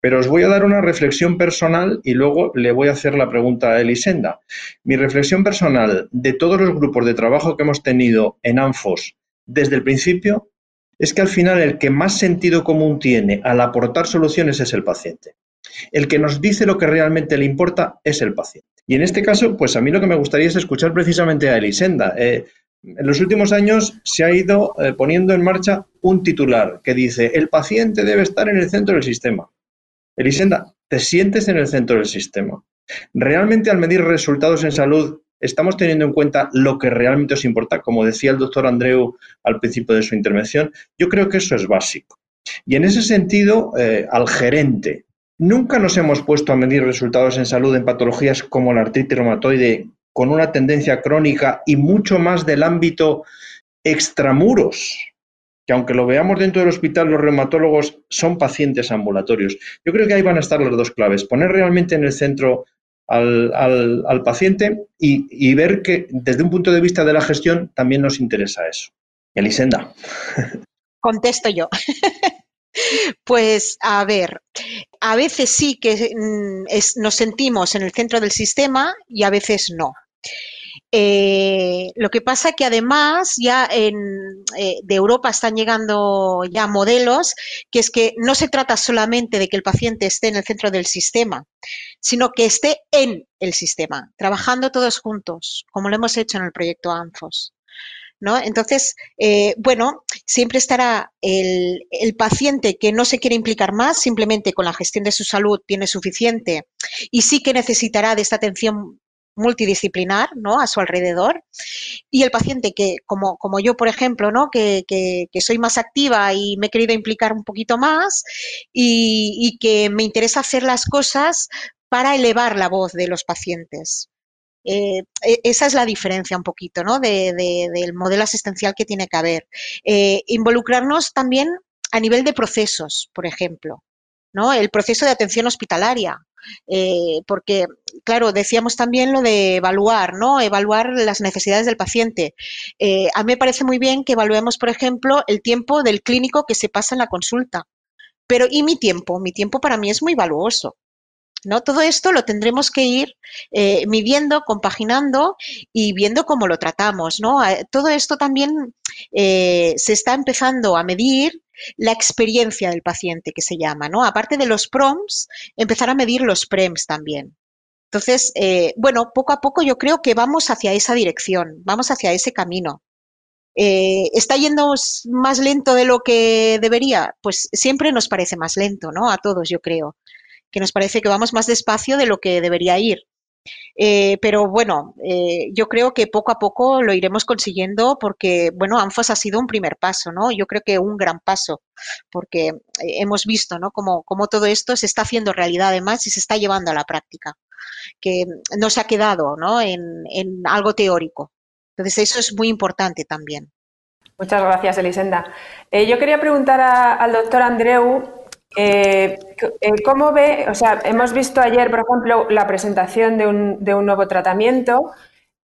Pero os voy a dar una reflexión personal y luego le voy a hacer la pregunta a Elisenda. Mi reflexión personal de todos los grupos de trabajo que hemos tenido en ANFOS desde el principio es que al final el que más sentido común tiene al aportar soluciones es el paciente. El que nos dice lo que realmente le importa es el paciente. Y en este caso, pues a mí lo que me gustaría es escuchar precisamente a Elisenda. Eh, en los últimos años se ha ido eh, poniendo en marcha un titular que dice, el paciente debe estar en el centro del sistema. Elisenda, ¿te sientes en el centro del sistema? ¿Realmente al medir resultados en salud estamos teniendo en cuenta lo que realmente os importa? Como decía el doctor Andreu al principio de su intervención, yo creo que eso es básico. Y en ese sentido, eh, al gerente, Nunca nos hemos puesto a medir resultados en salud en patologías como la artritis reumatoide con una tendencia crónica y mucho más del ámbito extramuros, que aunque lo veamos dentro del hospital, los reumatólogos son pacientes ambulatorios. Yo creo que ahí van a estar las dos claves, poner realmente en el centro al, paciente y, y, ver que desde un punto de vista de la gestión también nos interesa eso. Elisenda. Contesto yo. Pues a ver, a veces sí que mm, nos sentimos en el centro del sistema y a veces no. Eh, lo que pasa que además ya en, eh, de Europa están llegando ya modelos que es que no se trata solamente de que el paciente esté en el centro del sistema, sino que esté en el sistema, trabajando todos juntos, como lo hemos hecho en el proyecto ANFOS. Entonces, eh, bueno, siempre estará el, paciente que no se quiere implicar más, simplemente con la gestión de su salud tiene suficiente y sí que necesitará de esta atención multidisciplinar ¿no? a su alrededor y el paciente que como, como yo por ejemplo ¿no? Que, soy más activa y me he querido implicar un poquito más y que me interesa hacer las cosas para elevar la voz de los pacientes eh, e, esa es la diferencia un poquito, ¿no? del modelo asistencial que tiene que haber. Eh, involucrarnos también a nivel de procesos, por ejemplo, ¿no? El proceso de atención hospitalaria. Eh, porque, claro, decíamos también lo de evaluar, ¿no? Evaluar las necesidades del paciente. a mí me parece muy bien que evaluemos, por ejemplo, el tiempo del clínico que se pasa en la consulta. Pero, ¿y mi tiempo? Mi tiempo para mí es muy valuoso. ¿No? Todo esto lo tendremos que ir eh, midiendo, compaginando y viendo cómo lo tratamos, ¿no? Todo esto también eh, se está empezando a medir la experiencia del paciente, que se llama, ¿no? Aparte de los PROMs, empezar a medir los PREMs también. Entonces, eh, bueno, poco a poco yo creo que vamos hacia esa dirección, vamos hacia ese camino. Eh, ¿Está yendo más lento de lo que debería? Pues siempre nos parece más lento, ¿no? A todos, yo creo. Que nos parece que vamos más despacio de lo que debería ir. Eh, pero bueno, eh, yo creo que poco a poco lo iremos consiguiendo porque, bueno, ANFOS ha sido un primer paso, ¿no? Yo creo que un gran paso, porque eh, hemos visto, ¿no? Como, todo esto se está haciendo realidad además y se está llevando a la práctica, que no se ha quedado, ¿no? En, algo teórico. Entonces, eso es muy importante también. Muchas gracias, Elisenda. yo quería preguntar al doctor Andreu eh, eh, ¿Cómo ve? O sea, hemos visto ayer, por ejemplo, la presentación de un, de un nuevo tratamiento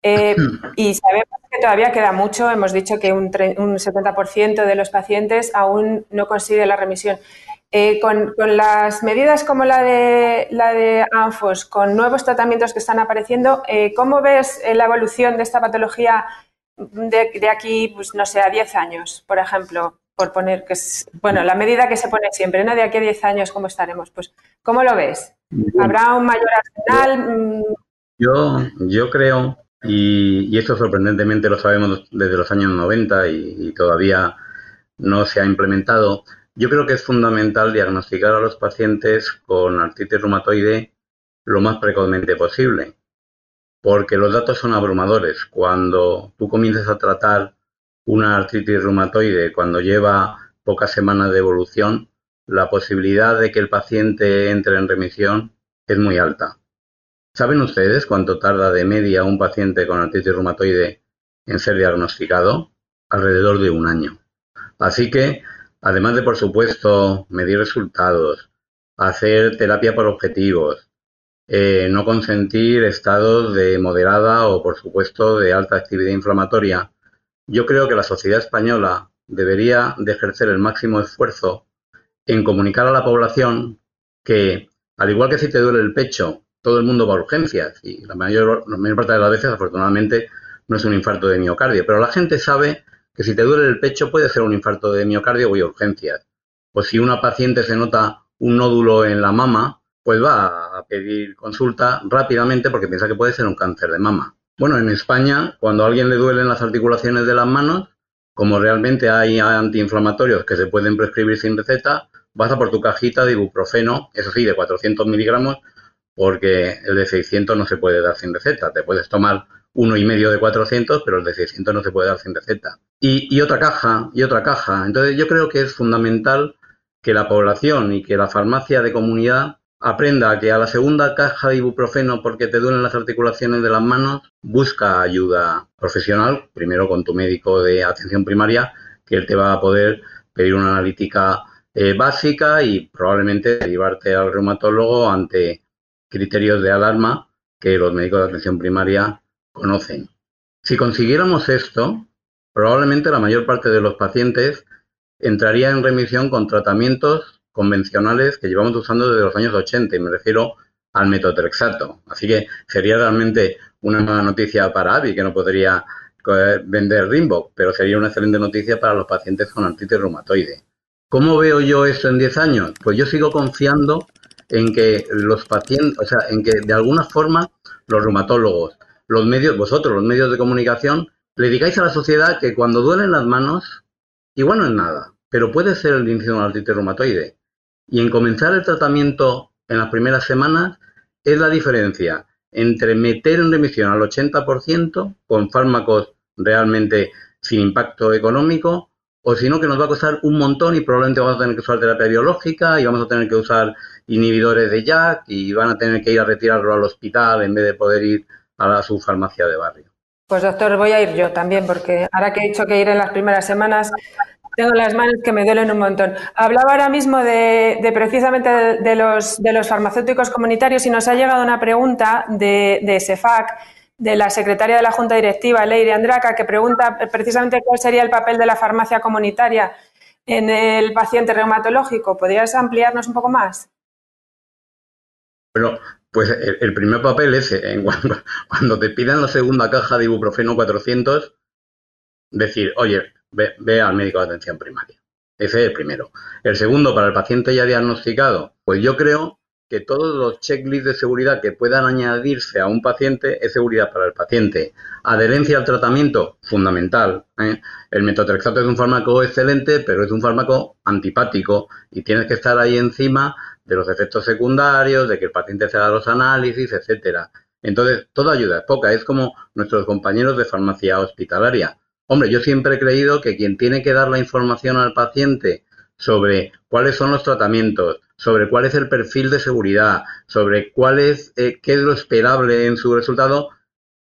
eh, y sabemos que todavía queda mucho. Hemos dicho que un, un 70% de los pacientes aún no consigue la remisión. con, las medidas como la de, la de ANFOS, con nuevos tratamientos que están apareciendo, ¿cómo ves la evolución de esta patología de, de aquí, pues, no sé, a 10 años, por ejemplo? Por poner que es, bueno, la medida que se pone siempre, ¿no? De aquí a 10 años, ¿cómo estaremos? Pues, ¿cómo lo ves? ¿Habrá un mayor arsenal? Mm. Yo, yo creo, y, esto sorprendentemente lo sabemos desde los años 90 y, todavía no se ha implementado, yo creo que es fundamental diagnosticar a los pacientes con artritis reumatoide lo más precozmente posible, porque los datos son abrumadores. Cuando tú comienzas a tratar una artritis reumatoide cuando lleva pocas semanas de evolución, la posibilidad de que el paciente entre en remisión es muy alta. ¿Saben ustedes cuánto tarda de media un paciente con artritis reumatoide en ser diagnosticado? Alrededor de un año. Así que, además de, por supuesto, medir resultados, hacer terapia por objetivos, eh, no consentir estados de moderada o, por supuesto, de alta actividad inflamatoria, yo creo que la sociedad española debería de ejercer el máximo esfuerzo en comunicar a la población que, al igual que si te duele el pecho, todo el mundo va a urgencias y la mayor, la mayor parte de las veces, afortunadamente, no es un infarto de miocardio, pero la gente sabe que si te duele el pecho puede ser un infarto de miocardio o urgencias. O si una paciente se nota un nódulo en la mama, pues va a pedir consulta rápidamente porque piensa que puede ser un cáncer de mama. Bueno, en España, cuando a alguien le duelen las articulaciones de las manos, como realmente hay antiinflamatorios que se pueden prescribir sin receta, vas a por tu cajita de ibuprofeno, eso sí, de 400 miligramos, porque el de 600 no se puede dar sin receta. Te puedes tomar uno y medio de 400, pero el de 600 no se puede dar sin receta. Y, y otra caja, y otra caja. Entonces yo creo que es fundamental que la población y que la farmacia de comunidad Aprenda que a la segunda caja de ibuprofeno porque te duelen las articulaciones de las manos, busca ayuda profesional, primero con tu médico de atención primaria, que él te va a poder pedir una analítica eh, básica y probablemente derivarte al reumatólogo ante criterios de alarma que los médicos de atención primaria conocen. Si consiguiéramos esto, probablemente la mayor parte de los pacientes entraría en remisión con tratamientos convencionales que llevamos usando desde los años 80 y me refiero al metotrexato. Así que sería realmente una mala noticia para Avi, que no podría eh, vender Rimbo, pero sería una excelente noticia para los pacientes con artritis reumatoide. ¿Cómo veo yo esto en 10 años? Pues yo sigo confiando en que los pacientes, o sea, en que de alguna forma los reumatólogos, los medios, vosotros, los medios de comunicación, le digáis a la sociedad que cuando duelen las manos, igual no es nada, pero puede ser el inicio de una artritis reumatoide. Y en comenzar el tratamiento en las primeras semanas es la diferencia entre meter en remisión al 80% con fármacos realmente sin impacto económico o si no que nos va a costar un montón y probablemente vamos a tener que usar terapia biológica y vamos a tener que usar inhibidores de JAK y van a tener que ir a retirarlo al hospital en vez de poder ir a su farmacia de barrio. Pues doctor, voy a ir yo también porque ahora que he dicho que ir en las primeras semanas tengo las manos que me duelen un montón. Hablaba ahora mismo de, precisamente de, los, farmacéuticos comunitarios y nos ha llegado una pregunta de, SEFAC, de la secretaria de la Junta Directiva, Leire Andraca, que pregunta precisamente cuál sería el papel de la farmacia comunitaria en el paciente reumatológico. ¿Podrías ampliarnos un poco más? Bueno, pues el, primer papel es en cuando, cuando, te pidan la segunda caja de ibuprofeno 400, decir, oye, ve, al médico de atención primaria. Ese es el primero. El segundo, para el paciente ya diagnosticado, pues yo creo que todos los checklists de seguridad que puedan añadirse a un paciente es seguridad para el paciente. Adherencia al tratamiento, fundamental. ¿eh? El metotrexato es un fármaco excelente, pero es un fármaco antipático y tienes que estar ahí encima de los efectos secundarios, de que el paciente se haga los análisis, etcétera. Entonces, toda ayuda es poca. Es como nuestros compañeros de farmacia hospitalaria. Hombre, yo siempre he creído que quien tiene que dar la información al paciente sobre cuáles son los tratamientos, sobre cuál es el perfil de seguridad, sobre cuál es, eh, qué es lo esperable en su resultado,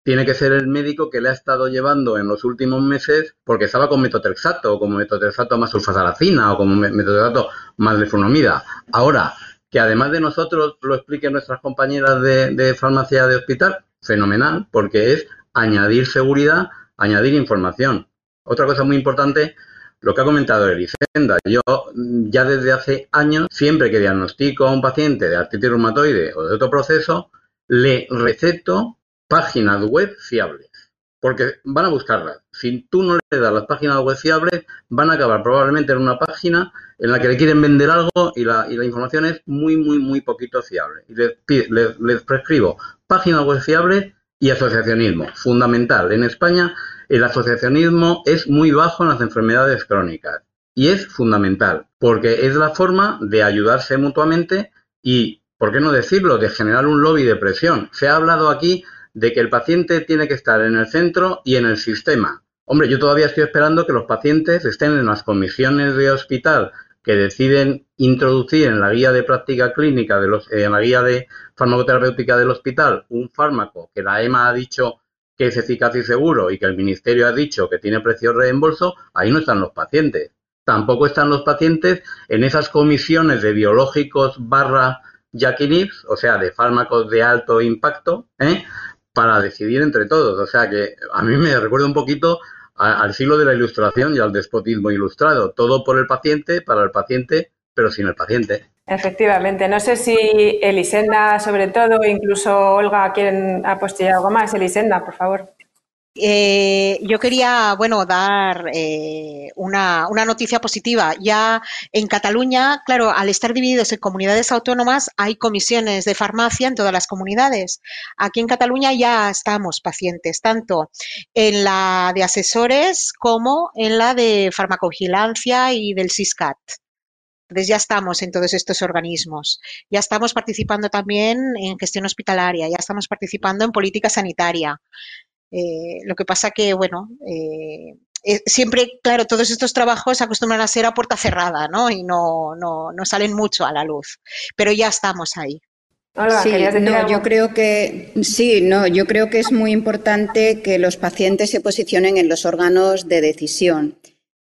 tiene que ser el médico que le ha estado llevando en los últimos meses porque estaba con metotrexato o como metotrexato más sulfasalacina o como metotrexato más leflunomida. Ahora, que además de nosotros lo expliquen nuestras compañeras de farmacia de hospital, fenomenal, porque es añadir seguridad, añadir información. Otra cosa muy importante lo que ha comentado Elisenda, yo ya desde hace años, siempre que diagnostico a un paciente de artritis reumatoide o de otro proceso, le receto páginas web fiables. Porque van a buscarlas. Si tú no le das las páginas web fiables, van a acabar probablemente en una página en la que le quieren vender algo y la, información es muy, muy, muy poquito fiable. Y les, les prescribo páginas web fiables y asociacionismo. Fundamental. En España el asociacionismo es muy bajo en las enfermedades crónicas y es fundamental porque es la forma de ayudarse mutuamente y, ¿por qué no decirlo?, de generar un lobby de presión. Se ha hablado aquí de que el paciente tiene que estar en el centro y en el sistema. Hombre, yo todavía estoy esperando que los pacientes estén en las comisiones de hospital que deciden introducir en la guía de práctica clínica, de los, en la guía de farmacoterapéutica del hospital, un fármaco que la EMA ha dicho que es eficaz y seguro y que el Ministerio ha dicho que tiene precio de reembolso, ahí no están los pacientes. Tampoco están los pacientes en esas comisiones de biológicos barra Jackinibs, o sea, de fármacos de alto impacto, ¿eh? para decidir entre todos. O sea que a mí me recuerda un poquito al siglo de la ilustración y al despotismo ilustrado. Todo por el paciente, para el paciente, pero sin el paciente. Efectivamente. No sé si Elisenda, sobre todo, incluso Olga, quieren apostillar algo más. Elisenda, por favor. Eh, yo quería, bueno, dar eh, una, una, noticia positiva. Ya en Cataluña, claro, al estar divididos en comunidades autónomas, hay comisiones de farmacia en todas las comunidades. Aquí en Cataluña ya estamos pacientes, tanto en la de asesores como en la de farmacovigilancia y del SISCAT. Entonces ya estamos en todos estos organismos, ya estamos participando también en gestión hospitalaria, ya estamos participando en política sanitaria. Eh, lo que pasa que, bueno, eh, eh, siempre, claro, todos estos trabajos acostumbran a ser a puerta cerrada, ¿no? Y no, no, no salen mucho a la luz, pero ya estamos ahí. sí, no, yo creo que sí, no, yo creo que es muy importante que los pacientes se posicionen en los órganos de decisión.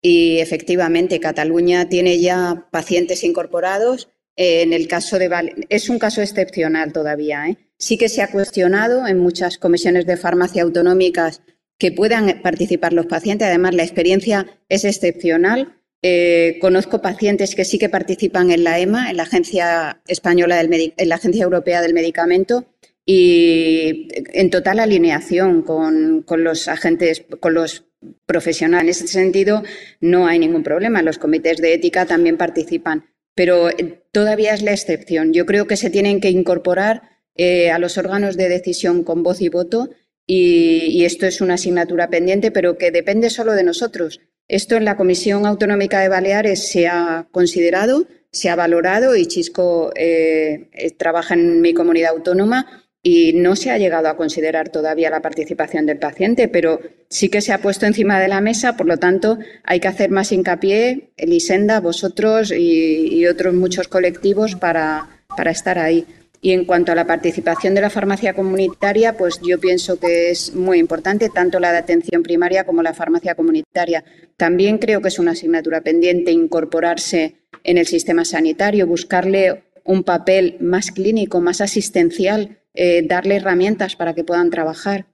Y efectivamente, Cataluña tiene ya pacientes incorporados. en el caso de es un caso excepcional todavía. ¿eh? Sí que se ha cuestionado en muchas comisiones de farmacia autonómicas que puedan participar los pacientes. Además, la experiencia es excepcional. Eh, conozco pacientes que sí que participan en la EMA, en la Agencia Española del en la Agencia Europea del Medicamento, y en total alineación con, con los agentes, con los profesional. En ese sentido, no hay ningún problema. Los comités de ética también participan, pero eh, todavía es la excepción. Yo creo que se tienen que incorporar eh, a los órganos de decisión con voz y voto y, esto es una asignatura pendiente, pero que depende solo de nosotros. Esto en la Comisión Autonómica de Baleares se ha considerado, se ha valorado y Chisco eh, trabaja en mi comunidad autónoma y no se ha llegado a considerar todavía la participación del paciente, pero sí que se ha puesto encima de la mesa, por lo tanto, hay que hacer más hincapié, Elisenda, vosotros y, otros muchos colectivos para, para estar ahí. Y en cuanto a la participación de la farmacia comunitaria, pues yo pienso que es muy importante, tanto la de atención primaria como la farmacia comunitaria. También creo que es una asignatura pendiente incorporarse en el sistema sanitario, buscarle un papel más clínico, más asistencial eh, darle herramientas para que puedan trabajar.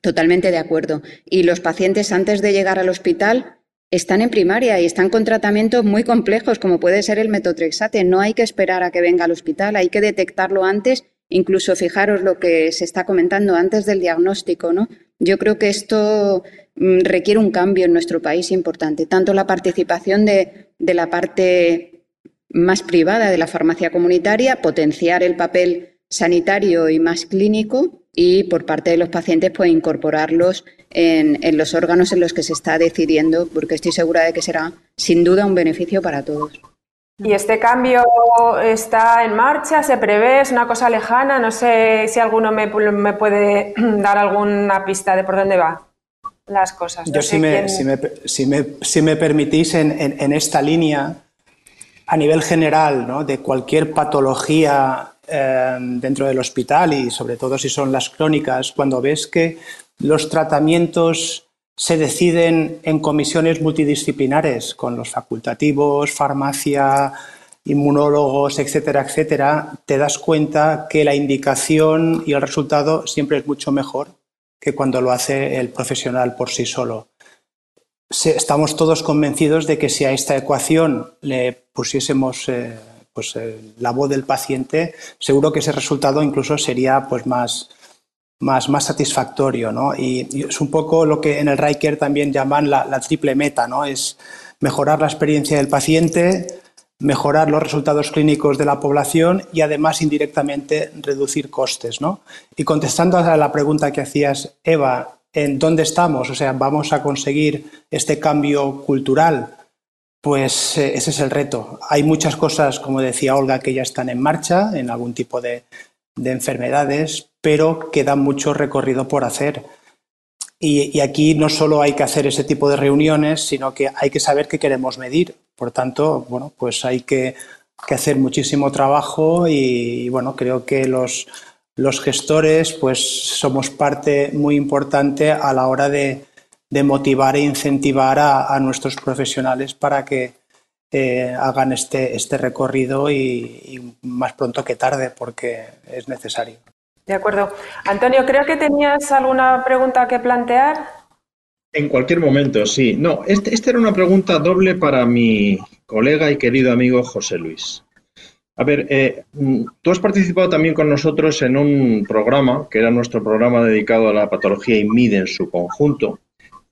Totalmente de acuerdo. Y los pacientes antes de llegar al hospital están en primaria y están con tratamientos muy complejos, como puede ser el metotrexate. No hay que esperar a que venga al hospital, hay que detectarlo antes, incluso fijaros lo que se está comentando antes del diagnóstico, ¿no? Yo creo que esto mm, requiere un cambio en nuestro país importante, tanto la participación de, de la parte más privada de la farmacia comunitaria, potenciar el papel sanitario y más clínico y por parte de los pacientes pues incorporarlos en, en, los órganos en los que se está decidiendo, porque estoy segura de que será sin duda un beneficio para todos. ¿Y este cambio está en marcha? ¿Se prevé? ¿Es una cosa lejana? No sé si alguno me, me puede dar alguna pista de por dónde va las cosas. Yo, si, me, si, me, si, me, si, me, permitís, en, en, en, esta línea, a nivel general, ¿no? de cualquier patología eh, dentro del hospital y sobre todo si son las crónicas, cuando ves que los tratamientos se deciden en comisiones multidisciplinares con los facultativos, farmacia, inmunólogos, etcétera, etcétera, te das cuenta que la indicación y el resultado siempre es mucho mejor que cuando lo hace el profesional por sí solo. Estamos todos convencidos de que si a esta ecuación le pusiésemos eh, pues, eh, la voz del paciente, seguro que ese resultado incluso sería pues, más, más, más satisfactorio. ¿no? Y, es un poco lo que en el Riker también llaman la, la triple meta, ¿no? es mejorar la experiencia del paciente, mejorar los resultados clínicos de la población y además indirectamente reducir costes. ¿no? Y contestando a la pregunta que hacías, Eva, ¿en dónde estamos? O sea, ¿vamos a conseguir este cambio cultural? Pues eh, ese es el reto. Hay muchas cosas, como decía Olga, que ya están en marcha en algún tipo de, de enfermedades, pero queda mucho recorrido por hacer. Y, aquí no solo hay que hacer ese tipo de reuniones, sino que hay que saber qué queremos medir. Por tanto, bueno, pues hay que, hacer muchísimo trabajo y, y, bueno, creo que los, los gestores pues somos parte muy importante a la hora de, de motivar e incentivar a, a, nuestros profesionales para que eh, hagan este, este recorrido y, y más pronto que tarde, porque es necesario. De acuerdo. Antonio, creo que tenías alguna pregunta que plantear. En cualquier momento, sí. No, esta este era una pregunta doble para mi colega y querido amigo José Luis. A ver, eh, tú has participado también con nosotros en un programa, que era nuestro programa dedicado a la patología IMID en su conjunto,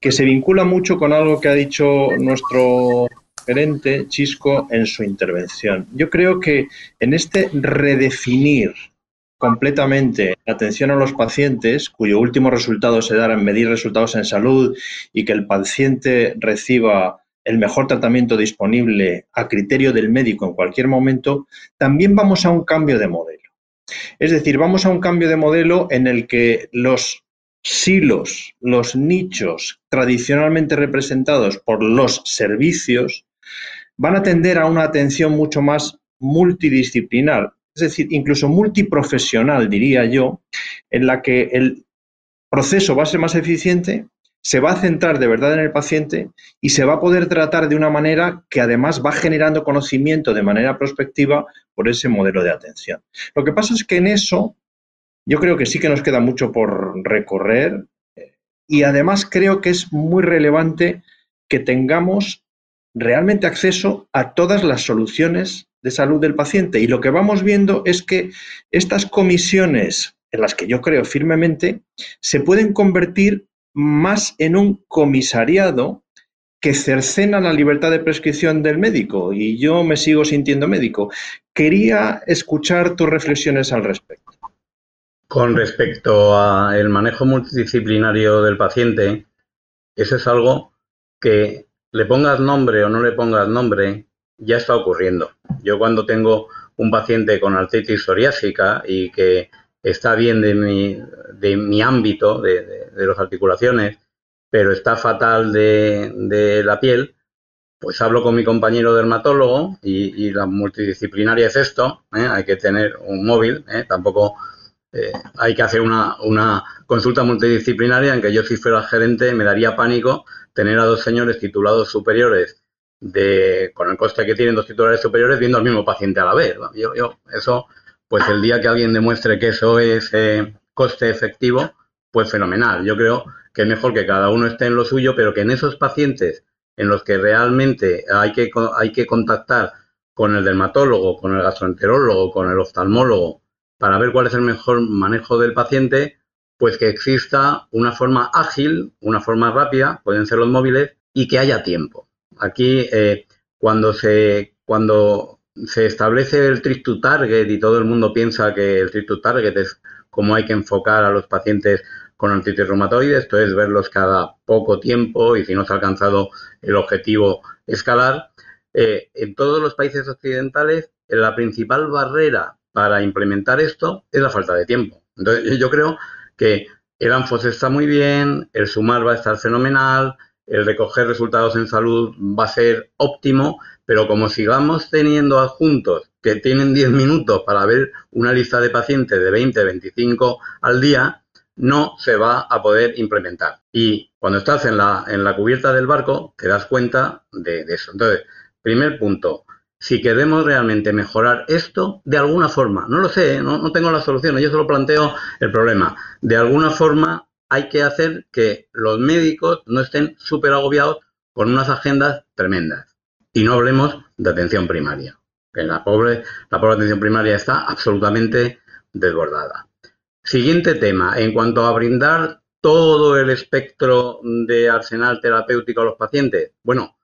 que se vincula mucho con algo que ha dicho nuestro gerente Chisco en su intervención. Yo creo que en este redefinir completamente la atención a los pacientes, cuyo último resultado se dará en medir resultados en salud y que el paciente reciba el mejor tratamiento disponible a criterio del médico en cualquier momento, también vamos a un cambio de modelo. Es decir, vamos a un cambio de modelo en el que los silos, los nichos tradicionalmente representados por los servicios, van a tender a una atención mucho más multidisciplinar, es decir, incluso multiprofesional, diría yo, en la que el proceso va a ser más eficiente, se va a centrar de verdad en el paciente y se va a poder tratar de una manera que además va generando conocimiento de manera prospectiva por ese modelo de atención. Lo que pasa es que en eso yo creo que sí que nos queda mucho por recorrer y además creo que es muy relevante que tengamos realmente acceso a todas las soluciones de salud del paciente. Y lo que vamos viendo es que estas comisiones, en las que yo creo firmemente, se pueden convertir más en un comisariado que cercena la libertad de prescripción del médico. Y yo me sigo sintiendo médico. Quería escuchar tus reflexiones al respecto. Con respecto al manejo multidisciplinario del paciente, eso es algo que le pongas nombre o no le pongas nombre, ya está ocurriendo. Yo cuando tengo un paciente con artritis psoriásica y que está bien de mi, de mi ámbito, de, de, las articulaciones, pero está fatal de, de, la piel, pues hablo con mi compañero dermatólogo y, y la multidisciplinaria es esto, ¿eh? hay que tener un móvil, ¿eh? tampoco eh, hay que hacer una, consulta multidisciplinaria en que yo si fuera gerente me daría pánico tener a dos señores titulados superiores de, con el coste que tienen dos titulares superiores viendo al mismo paciente a la vez. Yo, yo, eso, pues el día que alguien demuestre que eso es eh, coste efectivo, pues fenomenal. Yo creo que es mejor que cada uno esté en lo suyo, pero que en esos pacientes en los que realmente hay que, hay que contactar con el dermatólogo, con el gastroenterólogo, con el oftalmólogo, para ver cuál es el mejor manejo del paciente, pues que exista una forma ágil, una forma rápida, pueden ser los móviles, y que haya tiempo. Aquí, eh, cuando, se, cuando se establece el trick to target y todo el mundo piensa que el trick to target es cómo hay que enfocar a los pacientes con artritis reumatoide, esto es verlos cada poco tiempo y si no se ha alcanzado el objetivo escalar. Eh, en todos los países occidentales, la principal barrera para implementar esto es la falta de tiempo. Entonces, yo creo que el ANFOS está muy bien, el SUMAR va a estar fenomenal, el recoger resultados en salud va a ser óptimo, pero como sigamos teniendo adjuntos que tienen 10 minutos para ver una lista de pacientes de 20, 25 al día, no se va a poder implementar. Y cuando estás en la, en la cubierta del barco, te das cuenta de, eso. Entonces, primer punto, si queremos realmente mejorar esto, de alguna forma, no lo sé, no, no tengo la solución, yo solo planteo el problema, de alguna forma hay que hacer que los médicos no estén súper agobiados con unas agendas tremendas. Y no hablemos de atención primaria, la pobre, la pobre atención primaria está absolutamente desbordada. Siguiente tema, en cuanto a brindar todo el espectro de arsenal terapéutico a los pacientes. Bueno,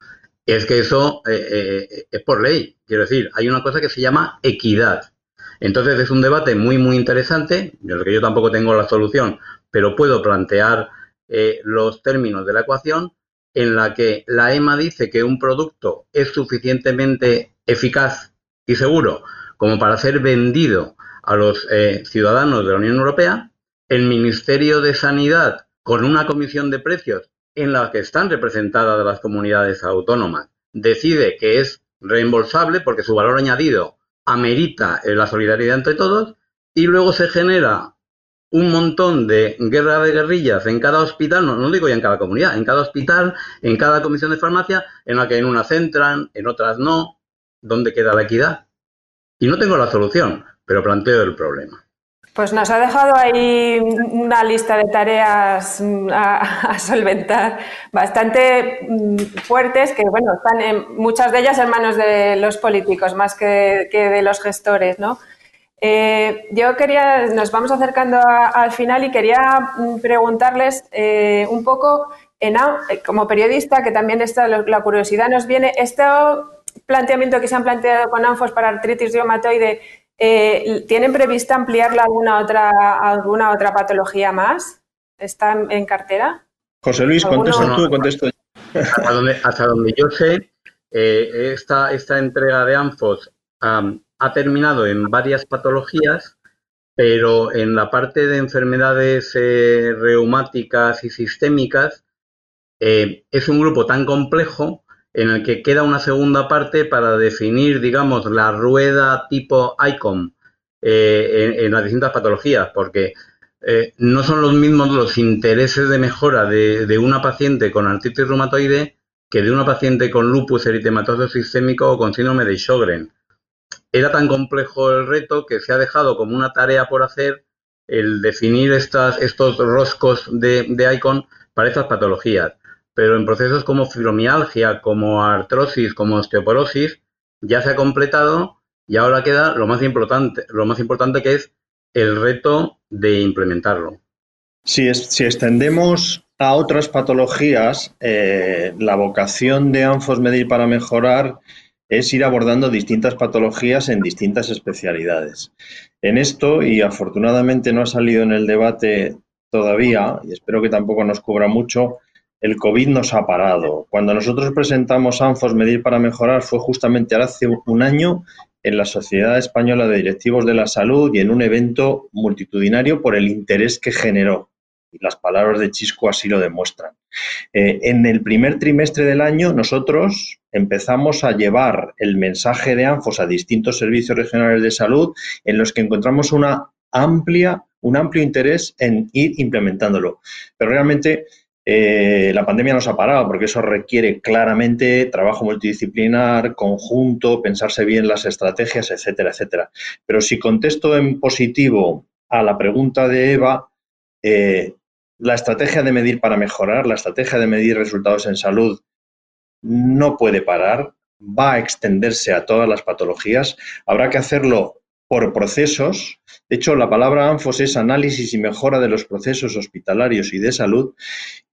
es que eso eh, eh, es por ley. Quiero decir, hay una cosa que se llama equidad. Entonces es un debate muy, muy interesante, yo que yo tampoco tengo la solución, pero puedo plantear eh, los términos de la ecuación en la que la EMA dice que un producto es suficientemente eficaz y seguro como para ser vendido a los eh, ciudadanos de la Unión Europea, el Ministerio de Sanidad, con una comisión de precios en la que están representadas las comunidades autónomas, decide que es reembolsable porque su valor añadido amerita eh, la solidaridad entre todos, y luego se genera un montón de guerra de guerrillas en cada hospital, no, no digo ya en cada comunidad, en cada hospital, en cada comisión de farmacia, en la que en unas entran, en otras no. ¿Dónde queda la equidad? Y no tengo la solución, pero planteo el problema. Pues nos ha dejado ahí una lista de tareas mm, a, solventar bastante mm, fuertes que, bueno, están en, muchas de ellas en manos de los políticos más que, de los gestores, ¿no? Eh, yo quería, nos vamos acercando al final y quería mm, preguntarles eh, un poco, en, eh, como periodista, que también está, la curiosidad nos viene, este planteamiento que se han planteado con ANFOS para artritis reumatoide, ¿tienen prevista ampliarlo a alguna otra, alguna otra patología más? ¿Está en, cartera? José Luis, contesta tú, contesto Hasta donde, hasta donde yo sé, esta, esta entrega de ANFOS ha terminado en varias patologías, pero en la parte de enfermedades eh, reumáticas y sistémicas eh, es un grupo tan complejo en el que queda una segunda parte para definir, digamos, la rueda tipo ICOM eh, en, las distintas patologías, porque no son los mismos los intereses de mejora de, de, una paciente con artritis reumatoide que de una paciente con lupus eritematoso sistémico o con síndrome de Sjögren era tan complejo el reto que se ha dejado como una tarea por hacer el definir estas, estos roscos de, de ICON para estas patologías. Pero en procesos como fibromialgia, como artrosis, como osteoporosis, ya se ha completado y ahora queda lo más importante, lo más importante que es el reto de implementarlo. Si, extendemos a otras patologías, eh, la vocación de ANFOS Medir para mejorar es ir abordando distintas patologías en distintas especialidades. En esto, y afortunadamente no ha salido en el debate todavía, y espero que tampoco nos cubra mucho, el COVID nos ha parado. Cuando nosotros presentamos ANFOS Medir para Mejorar fue justamente hace un año en la Sociedad Española de Directivos de la Salud y en un evento multitudinario por el interés que generó y las palabras de Chisco así lo demuestran. Eh, en el primer trimestre del año nosotros empezamos a llevar el mensaje de ANFOS a distintos servicios regionales de salud en los que encontramos una amplia, un amplio interés en ir implementándolo. Pero realmente eh, la pandemia nos ha parado porque eso requiere claramente trabajo multidisciplinar, conjunto, pensarse bien las estrategias, etcétera, etcétera. Pero si contesto en positivo a la pregunta de Eva, eh, la estrategia de medir para mejorar, la estrategia de medir resultados en salud no puede parar, va a extenderse a todas las patologías. Habrá que hacerlo por procesos. De hecho, la palabra ANFOS es análisis y mejora de los procesos hospitalarios y de salud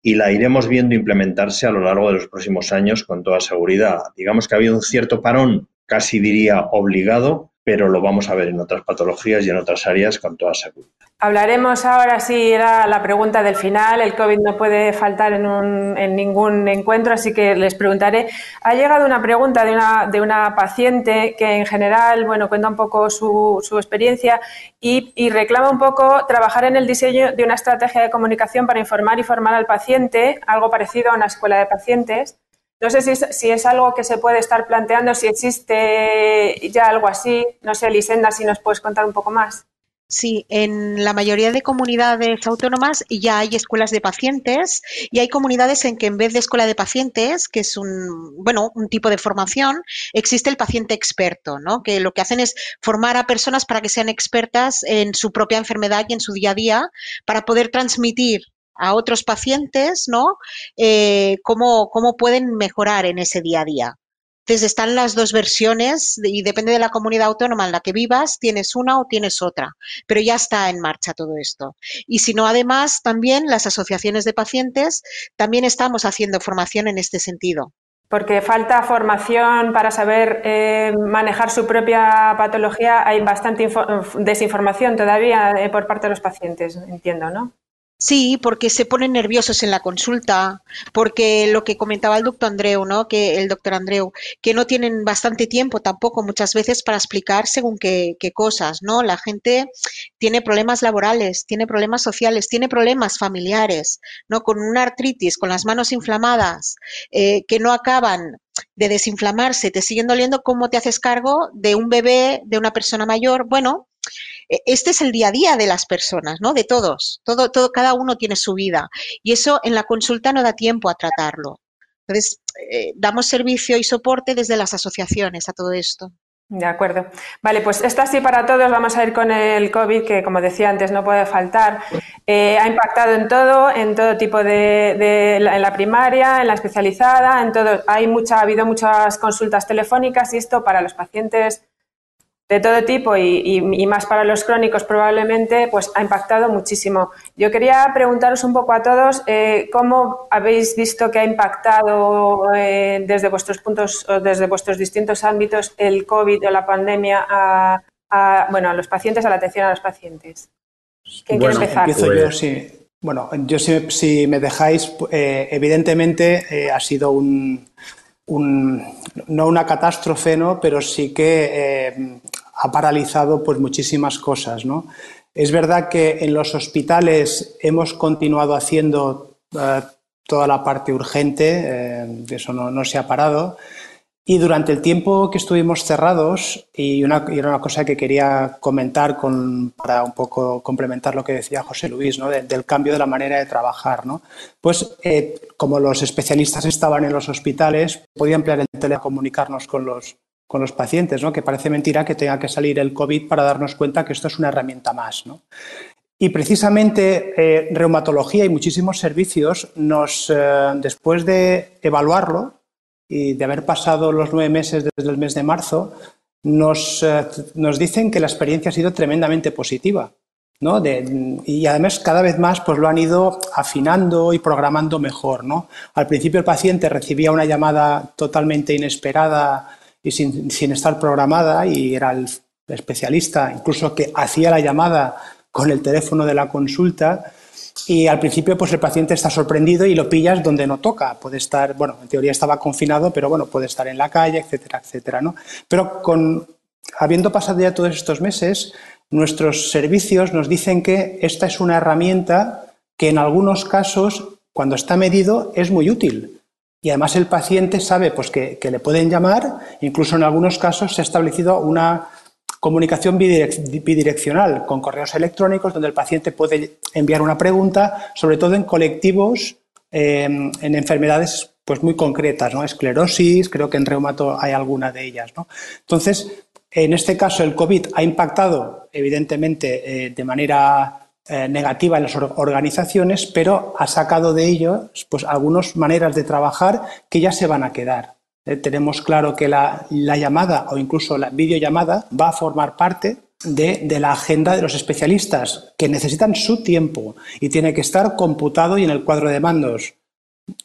y la iremos viendo implementarse a lo largo de los próximos años con toda seguridad. Digamos que ha habido un cierto parón casi diría obligado, pero lo vamos a ver en otras patologías y en otras áreas con toda seguridad. Hablaremos ahora, sí, era la pregunta del final. El COVID no puede faltar en, ningún encuentro, así que les preguntaré. Ha llegado una pregunta de una, de una paciente que, en general, bueno, cuenta un poco su, su experiencia y, y, reclama un poco trabajar en el diseño de una estrategia de comunicación para informar y formar al paciente, algo parecido a una escuela de pacientes. No sé si es, si es algo que se puede estar planteando, si existe ya algo así. No sé, Lisenda, si nos puedes contar un poco más. Sí, en la mayoría de comunidades autónomas ya hay escuelas de pacientes y hay comunidades en que en vez de escuela de pacientes, que es un, bueno, un tipo de formación, existe el paciente experto, ¿no? Que lo que hacen es formar a personas para que sean expertas en su propia enfermedad y en su día a día para poder transmitir a otros pacientes, ¿no? Eh, cómo, cómo pueden mejorar en ese día a día. Entonces están las dos versiones y depende de la comunidad autónoma en la que vivas, tienes una o tienes otra, pero ya está en marcha todo esto. Y si no, además, también las asociaciones de pacientes, también estamos haciendo formación en este sentido. Porque falta formación para saber eh, manejar su propia patología, hay bastante desinformación todavía eh, por parte de los pacientes, entiendo, ¿no? Sí, porque se ponen nerviosos en la consulta, porque lo que comentaba el doctor Andreu, ¿no? Que el doctor Andreu, que no tienen bastante tiempo tampoco muchas veces para explicar según qué, cosas, ¿no? La gente tiene problemas laborales, tiene problemas sociales, tiene problemas familiares, ¿no? Con una artritis, con las manos inflamadas, eh, que no acaban de desinflamarse, te siguen doliendo, ¿cómo te haces cargo de un bebé, de una persona mayor? Bueno, este es el día a día de las personas, ¿no? De todos. Todo, todo, cada uno tiene su vida. Y eso en la consulta no da tiempo a tratarlo. Entonces, eh, damos servicio y soporte desde las asociaciones a todo esto. De acuerdo. Vale, pues esto así para todos. Vamos a ir con el COVID, que como decía antes, no puede faltar. Eh, ha impactado en todo, en todo tipo de, en la primaria, en la especializada, en todo. Hay mucha, ha habido muchas consultas telefónicas y esto para los pacientes de todo tipo y, más para los crónicos probablemente, pues ha impactado muchísimo. Yo quería preguntaros un poco a todos eh, cómo habéis visto que ha impactado eh, desde vuestros puntos, o desde vuestros distintos ámbitos el COVID o la pandemia a, bueno, a los pacientes, a la atención a los pacientes. ¿Quién quiere empezar? Empiezo yo, sí. Bueno, yo si, me dejáis, eh, evidentemente ha sido un, no una catástrofe, ¿no? pero sí que ha paralizado pues muchísimas cosas. ¿no? Es verdad que en los hospitales hemos continuado haciendo eh, toda la parte urgente, eh, eso no, se ha parado. Y durante el tiempo que estuvimos cerrados, y, una, era una cosa que quería comentar para un poco complementar lo que decía José Luis, ¿no? del cambio de la manera de trabajar, ¿no? pues eh, como los especialistas estaban en los hospitales, podía emplear el telecomunicarnos con los, con los pacientes, ¿no? que parece mentira que tenga que salir el COVID para darnos cuenta que esto es una herramienta más. Y precisamente eh, reumatología y muchísimos servicios nos, eh, después de evaluarlo y de haber pasado los nueve meses desde el mes de marzo, nos, eh, nos dicen que la experiencia ha sido tremendamente positiva. ¿no? y además cada vez más pues lo han ido afinando y programando mejor. ¿no? Al principio el paciente recibía una llamada totalmente inesperada y sin, estar programada y era el especialista incluso que hacía la llamada con el teléfono de la consulta y al principio pues el paciente está sorprendido y lo pillas donde no toca. Puede estar, bueno, en teoría estaba confinado, pero bueno, puede estar en la calle, etcétera, etcétera, ¿no? Pero con, habiendo pasado ya todos estos meses, nuestros servicios nos dicen que esta es una herramienta que en algunos casos, cuando está medido, es muy útil. Y además el paciente sabe pues, que, le pueden llamar, incluso en algunos casos se ha establecido una comunicación bidireccional con correos electrónicos donde el paciente puede enviar una pregunta, sobre todo en colectivos, em, en enfermedades pues, muy concretas, ¿no? esclerosis, creo que en reumato hay alguna de ellas. ¿no? Entonces, en este caso el COVID ha impactado evidentemente eh, de manera eh, negativa en las organizaciones, pero ha sacado de ello pues, algunas maneras de trabajar que ya se van a quedar. Eh, tenemos claro que la, llamada o incluso la videollamada va a formar parte de, de, la agenda de los especialistas, que necesitan su tiempo y tiene que estar computado y en el cuadro de mandos.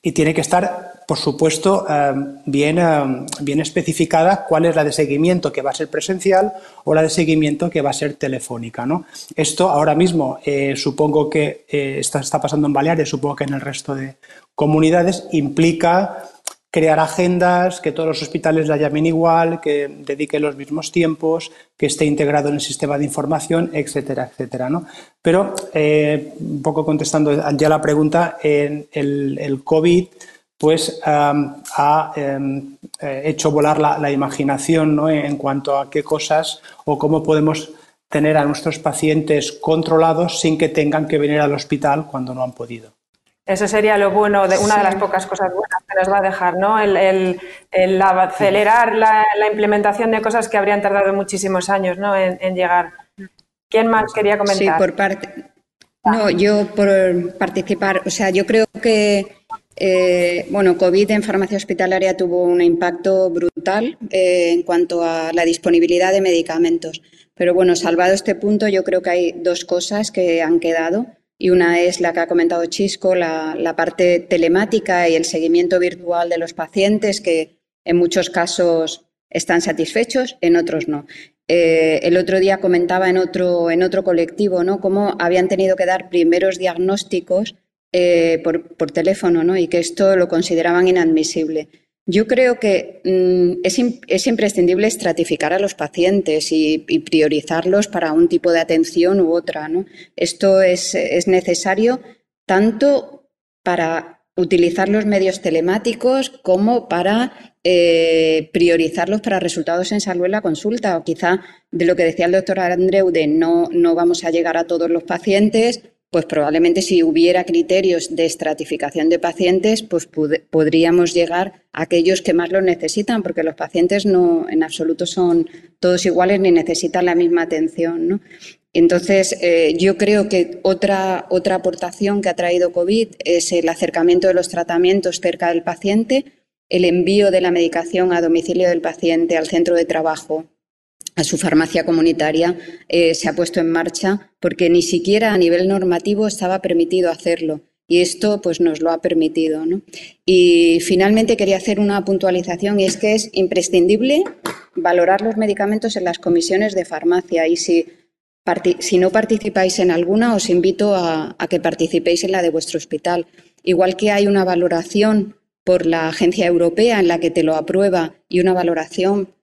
Y tiene que estar, por supuesto, eh, bien, eh, bien especificada cuál es la de seguimiento que va a ser presencial o la de seguimiento que va a ser telefónica. ¿no? Esto ahora mismo eh, supongo que está, está pasando en Baleares, supongo que en el resto de comunidades, implica crear agendas, que todos los hospitales la llamen igual, que dediquen los mismos tiempos, que esté integrado en el sistema de información, etcétera, etcétera. ¿no? Pero, eh, un poco contestando ya la pregunta, el, el COVID pues ha em, eh, hecho volar la, imaginación ¿no? en cuanto a qué cosas o cómo podemos tener a nuestros pacientes controlados sin que tengan que venir al hospital cuando no han podido. Eso sería lo bueno, de, una de las pocas cosas buenas que nos va a dejar, ¿no? El, acelerar la, implementación de cosas que habrían tardado muchísimos años, ¿no? En, llegar. ¿Quién más quería comentar? Sí, por parte. No, yo por participar. O sea, yo creo que eh, bueno, COVID en farmacia hospitalaria tuvo un impacto brutal eh, en cuanto a la disponibilidad de medicamentos. Pero bueno, salvado este punto, yo creo que hay dos cosas que han quedado y una es la que ha comentado Chisco, la, parte telemática y el seguimiento virtual de los pacientes, que en muchos casos están satisfechos, en otros no. Eh, el otro día comentaba en otro, en otro colectivo ¿no? cómo habían tenido que dar primeros diagnósticos eh, por, por, teléfono ¿no? y que esto lo consideraban inadmisible. Yo creo que mm, es, imprescindible estratificar a los pacientes y, priorizarlos para un tipo de atención u otra. Esto es, necesario tanto para utilizar los medios telemáticos como para eh, priorizarlos para resultados en salud en la consulta. O quizá de lo que decía el doctor Andreu de no, no vamos a llegar a todos los pacientes, pues probablemente si hubiera criterios de estratificación de pacientes, pues podríamos llegar a aquellos que más lo necesitan, porque los pacientes no en absoluto son todos iguales ni necesitan la misma atención. Entonces, eh, yo creo que otra, otra aportación que ha traído COVID es el acercamiento de los tratamientos cerca del paciente, el envío de la medicación a domicilio del paciente al centro de trabajo a su farmacia comunitaria eh, se ha puesto en marcha porque ni siquiera a nivel normativo estaba permitido hacerlo y esto pues nos lo ha permitido. Y finalmente quería hacer una puntualización y es que es imprescindible valorar los medicamentos en las comisiones de farmacia y si, si no participáis en alguna os invito a, a que participéis en la de vuestro hospital. Igual que hay una valoración por la agencia europea en la que te lo aprueba y una valoración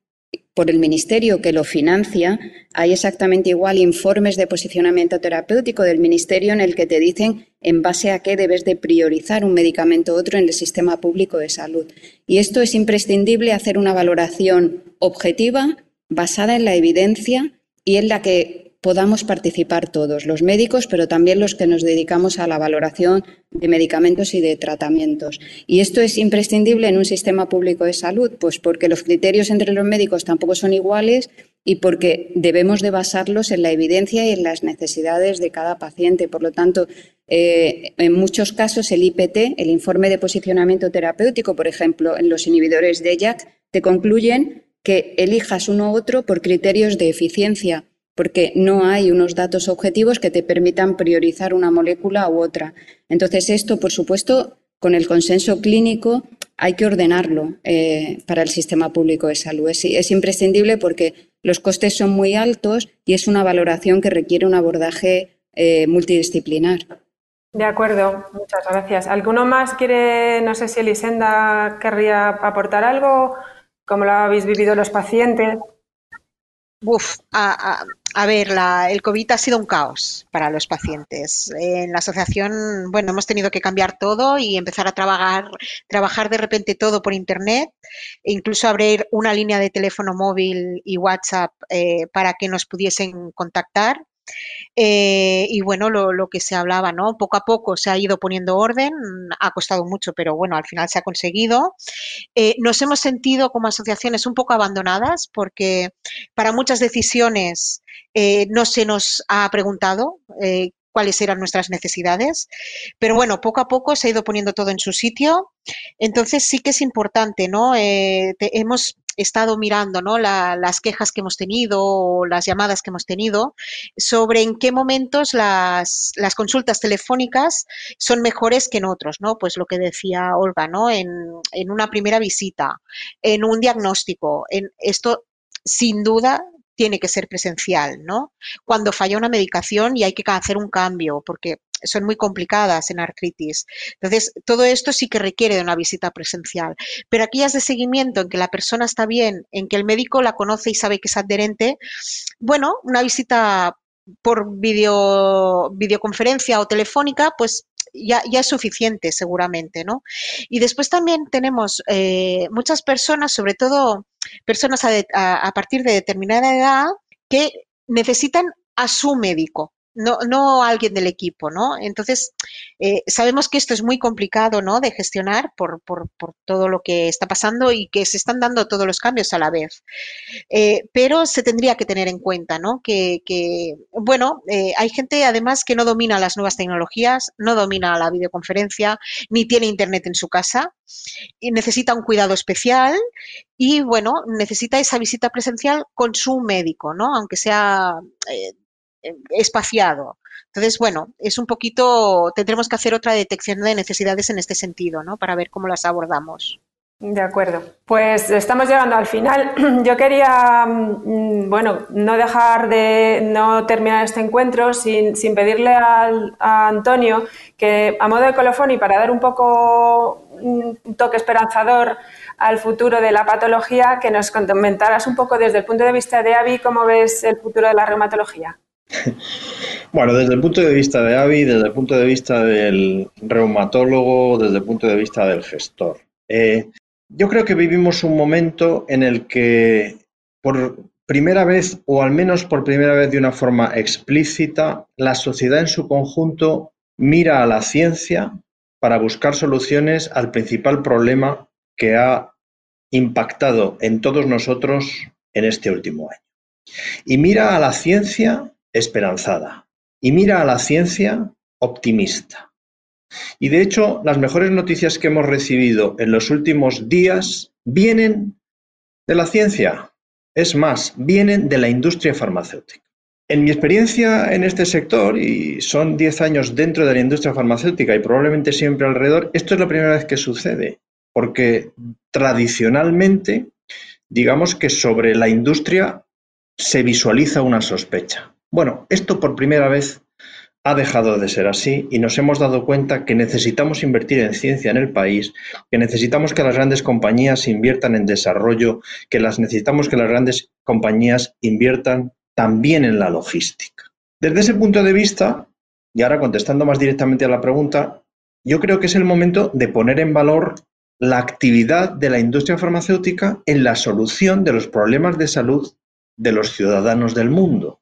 por el Ministerio que lo financia, hay exactamente igual informes de posicionamiento terapéutico del Ministerio en el que te dicen en base a qué debes de priorizar un medicamento u otro en el sistema público de salud. Y esto es imprescindible hacer una valoración objetiva, basada en la evidencia y en la que podamos participar todos, los médicos, pero también los que nos dedicamos a la valoración de medicamentos y de tratamientos. Y esto es imprescindible en un sistema público de salud, pues porque los criterios entre los médicos tampoco son iguales y porque debemos de basarlos en la evidencia y en las necesidades de cada paciente. Por lo tanto, eh, en muchos casos el IPT, el informe de posicionamiento terapéutico, por ejemplo, en los inhibidores de JAK, te concluyen que elijas uno u otro por criterios de eficiencia porque no hay unos datos objetivos que te permitan priorizar una molécula u otra. Entonces, esto, por supuesto, con el consenso clínico hay que ordenarlo eh, para el sistema público de salud. Es, imprescindible porque los costes son muy altos y es una valoración que requiere un abordaje eh, multidisciplinar. De acuerdo, muchas gracias. ¿Alguno más quiere, no sé si Elisenda querría aportar algo? ¿Cómo lo habéis vivido los pacientes? Uf, a, ver, el COVID ha sido un caos para los pacientes. En la asociación, bueno, hemos tenido que cambiar todo y empezar a trabajar, trabajar de repente todo por Internet, e incluso abrir una línea de teléfono móvil y WhatsApp eh, para que nos pudiesen contactar. Eh, y bueno, lo, que se hablaba, ¿no? Poco a poco se ha ido poniendo orden, ha costado mucho, pero bueno, al final se ha conseguido. Eh, nos hemos sentido como asociaciones un poco abandonadas porque para muchas decisiones eh, no se nos ha preguntado cuáles eran nuestras necesidades. Pero bueno, poco a poco se ha ido poniendo todo en su sitio. Entonces sí que es importante, ¿no? hemos he estado mirando ¿no? las quejas que hemos tenido o las llamadas que hemos tenido sobre en qué momentos las, las, consultas telefónicas son mejores que en otros, ¿no? Pues lo que decía Olga, ¿no? En, en una primera visita, en un diagnóstico, en esto sin duda tiene que ser presencial, ¿no? Cuando falla una medicación y hay que hacer un cambio, porque son muy complicadas en artritis. Entonces, todo esto sí que requiere de una visita presencial. Pero aquellas de seguimiento en que la persona está bien, en que el médico la conoce y sabe que es adherente, bueno, una visita por video, videoconferencia o telefónica, pues ya, es suficiente seguramente, ¿no? Y después también tenemos eh, muchas personas, sobre todo personas a partir de determinada edad, que necesitan a su médico no, no alguien del equipo, ¿no? Entonces, eh, sabemos que esto es muy complicado, ¿no? De gestionar por, por, por, todo lo que está pasando y que se están dando todos los cambios a la vez. Eh, pero se tendría que tener en cuenta, ¿no? Que, que bueno, eh, hay gente además que no domina las nuevas tecnologías, no domina la videoconferencia, ni tiene internet en su casa y necesita un cuidado especial y, bueno, necesita esa visita presencial con su médico, ¿no? Aunque sea espaciado. Entonces, bueno, es un poquito, tendremos que hacer otra detección de necesidades en este sentido, ¿no? Para ver cómo las abordamos. De acuerdo. Pues estamos llegando al final. Yo quería, mm, bueno, no dejar de no terminar este encuentro sin, pedirle a Antonio que, a modo de colofón y para dar un poco un toque esperanzador al futuro de la patología, que nos comentaras un poco desde el punto de vista de Avi cómo ves el futuro de la reumatología. Bueno, desde el punto de vista de Avi, desde el punto de vista del reumatólogo, desde el punto de vista del gestor. Eh, yo creo que vivimos un momento en el que por primera vez, o al menos por primera vez de una forma explícita, la sociedad en su conjunto mira a la ciencia para buscar soluciones al principal problema que ha impactado en todos nosotros en este último año. Y mira a la ciencia esperanzada y mira a la ciencia optimista. Y de hecho, las mejores noticias que hemos recibido en los últimos días vienen de la ciencia. Es más, vienen de la industria farmacéutica. En mi experiencia en este sector, y son 10 años dentro de la industria farmacéutica y probablemente siempre alrededor, esto es la primera vez que sucede, porque tradicionalmente, digamos que sobre la industria se visualiza una sospecha. Bueno, esto por primera vez ha dejado de ser así y nos hemos dado cuenta que necesitamos invertir en ciencia en el país, que necesitamos que las grandes compañías inviertan en desarrollo, que las necesitamos que las grandes compañías inviertan también en la logística. Desde ese punto de vista, y ahora contestando más directamente a la pregunta, yo creo que es el momento de poner en valor la actividad de la industria farmacéutica en la solución de los problemas de salud de los ciudadanos del mundo.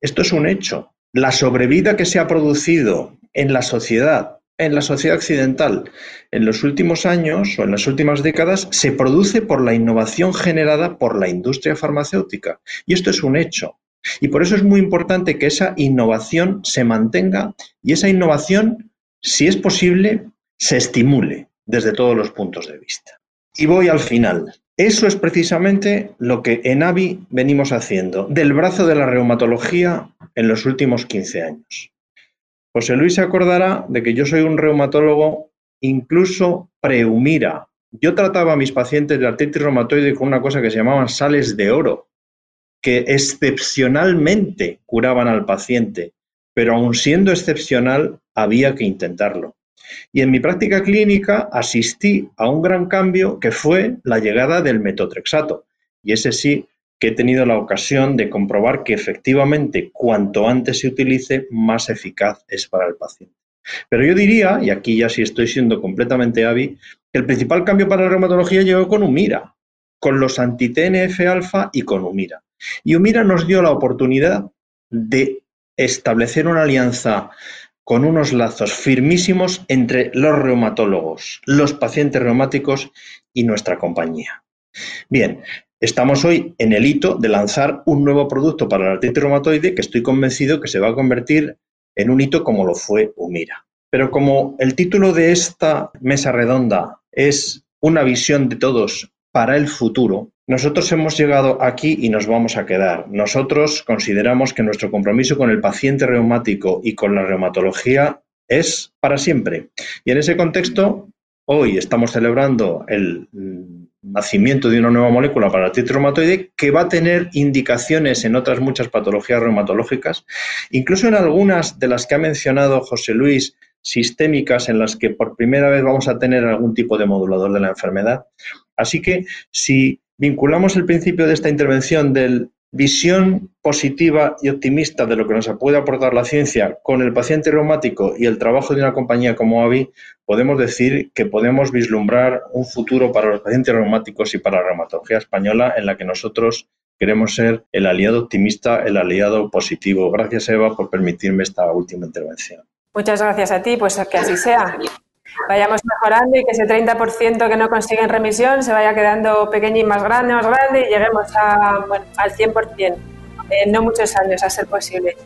Esto es un hecho. La sobrevida que se ha producido en la sociedad, en la sociedad occidental, en los últimos años o en las últimas décadas, se produce por la innovación generada por la industria farmacéutica. Y esto es un hecho. Y por eso es muy importante que esa innovación se mantenga y esa innovación, si es posible, se estimule desde todos los puntos de vista. Y voy al final. Eso es precisamente lo que en AVI venimos haciendo, del brazo de la reumatología en los últimos 15 años. José Luis se acordará de que yo soy un reumatólogo incluso preumira. Yo trataba a mis pacientes de artritis reumatoide con una cosa que se llamaban sales de oro, que excepcionalmente curaban al paciente, pero aun siendo excepcional había que intentarlo. Y en mi práctica clínica asistí a un gran cambio que fue la llegada del metotrexato. Y ese sí que he tenido la ocasión de comprobar que efectivamente cuanto antes se utilice, más eficaz es para el paciente. Pero yo diría, y aquí ya sí estoy siendo completamente avi, que el principal cambio para la reumatología llegó con Humira, con los anti-TNF-alfa y con Humira. Y Humira nos dio la oportunidad de establecer una alianza con unos lazos firmísimos entre los reumatólogos, los pacientes reumáticos y nuestra compañía. Bien, estamos hoy en el hito de lanzar un nuevo producto para la artritis reumatoide que estoy convencido que se va a convertir en un hito como lo fue Humira. Pero como el título de esta mesa redonda es una visión de todos para el futuro, nosotros hemos llegado aquí y nos vamos a quedar. Nosotros consideramos que nuestro compromiso con el paciente reumático y con la reumatología es para siempre. Y en ese contexto, hoy estamos celebrando el nacimiento de una nueva molécula para la artritis reumatoide que va a tener indicaciones en otras muchas patologías reumatológicas, incluso en algunas de las que ha mencionado José Luis, sistémicas en las que por primera vez vamos a tener algún tipo de modulador de la enfermedad. Así que si vinculamos el principio de esta intervención del visión positiva y optimista de lo que nos puede aportar la ciencia con el paciente reumático y el trabajo de una compañía como AVI, podemos decir que podemos vislumbrar un futuro para los pacientes reumáticos y para la reumatología española en la que nosotros queremos ser el aliado optimista, el aliado positivo. Gracias, Eva, por permitirme esta última intervención. Muchas gracias a ti, pues que así sea vayamos mejorando y que ese 30% que no consigue en remisión se vaya quedando pequeño y más grande, más grande y lleguemos a, bueno, al 100%, en no muchos años a ser posible.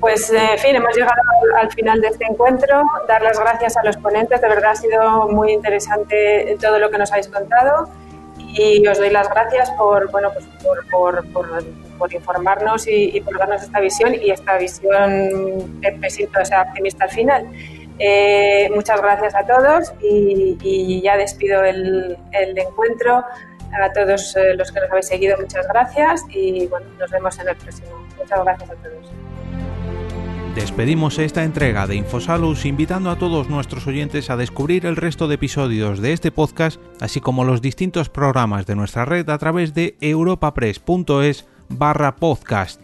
Pues, eh, en fin, hemos llegado al final de este encuentro. Dar las gracias a los ponentes, de verdad ha sido muy interesante todo lo que nos habéis contado y os doy las gracias por, bueno, pues por, por, por, por informarnos y, por darnos esta visión y esta visión que sea optimista al final. Eh, muchas gracias a todos y, ya despido el, encuentro. A todos eh, los que nos habéis seguido, muchas gracias y nos vemos en el próximo. Muchas gracias a todos. Despedimos esta entrega de Infosalus invitando a todos nuestros oyentes a descubrir el resto de episodios de este podcast, así como los distintos programas de nuestra red a través de europapress.es barra podcast.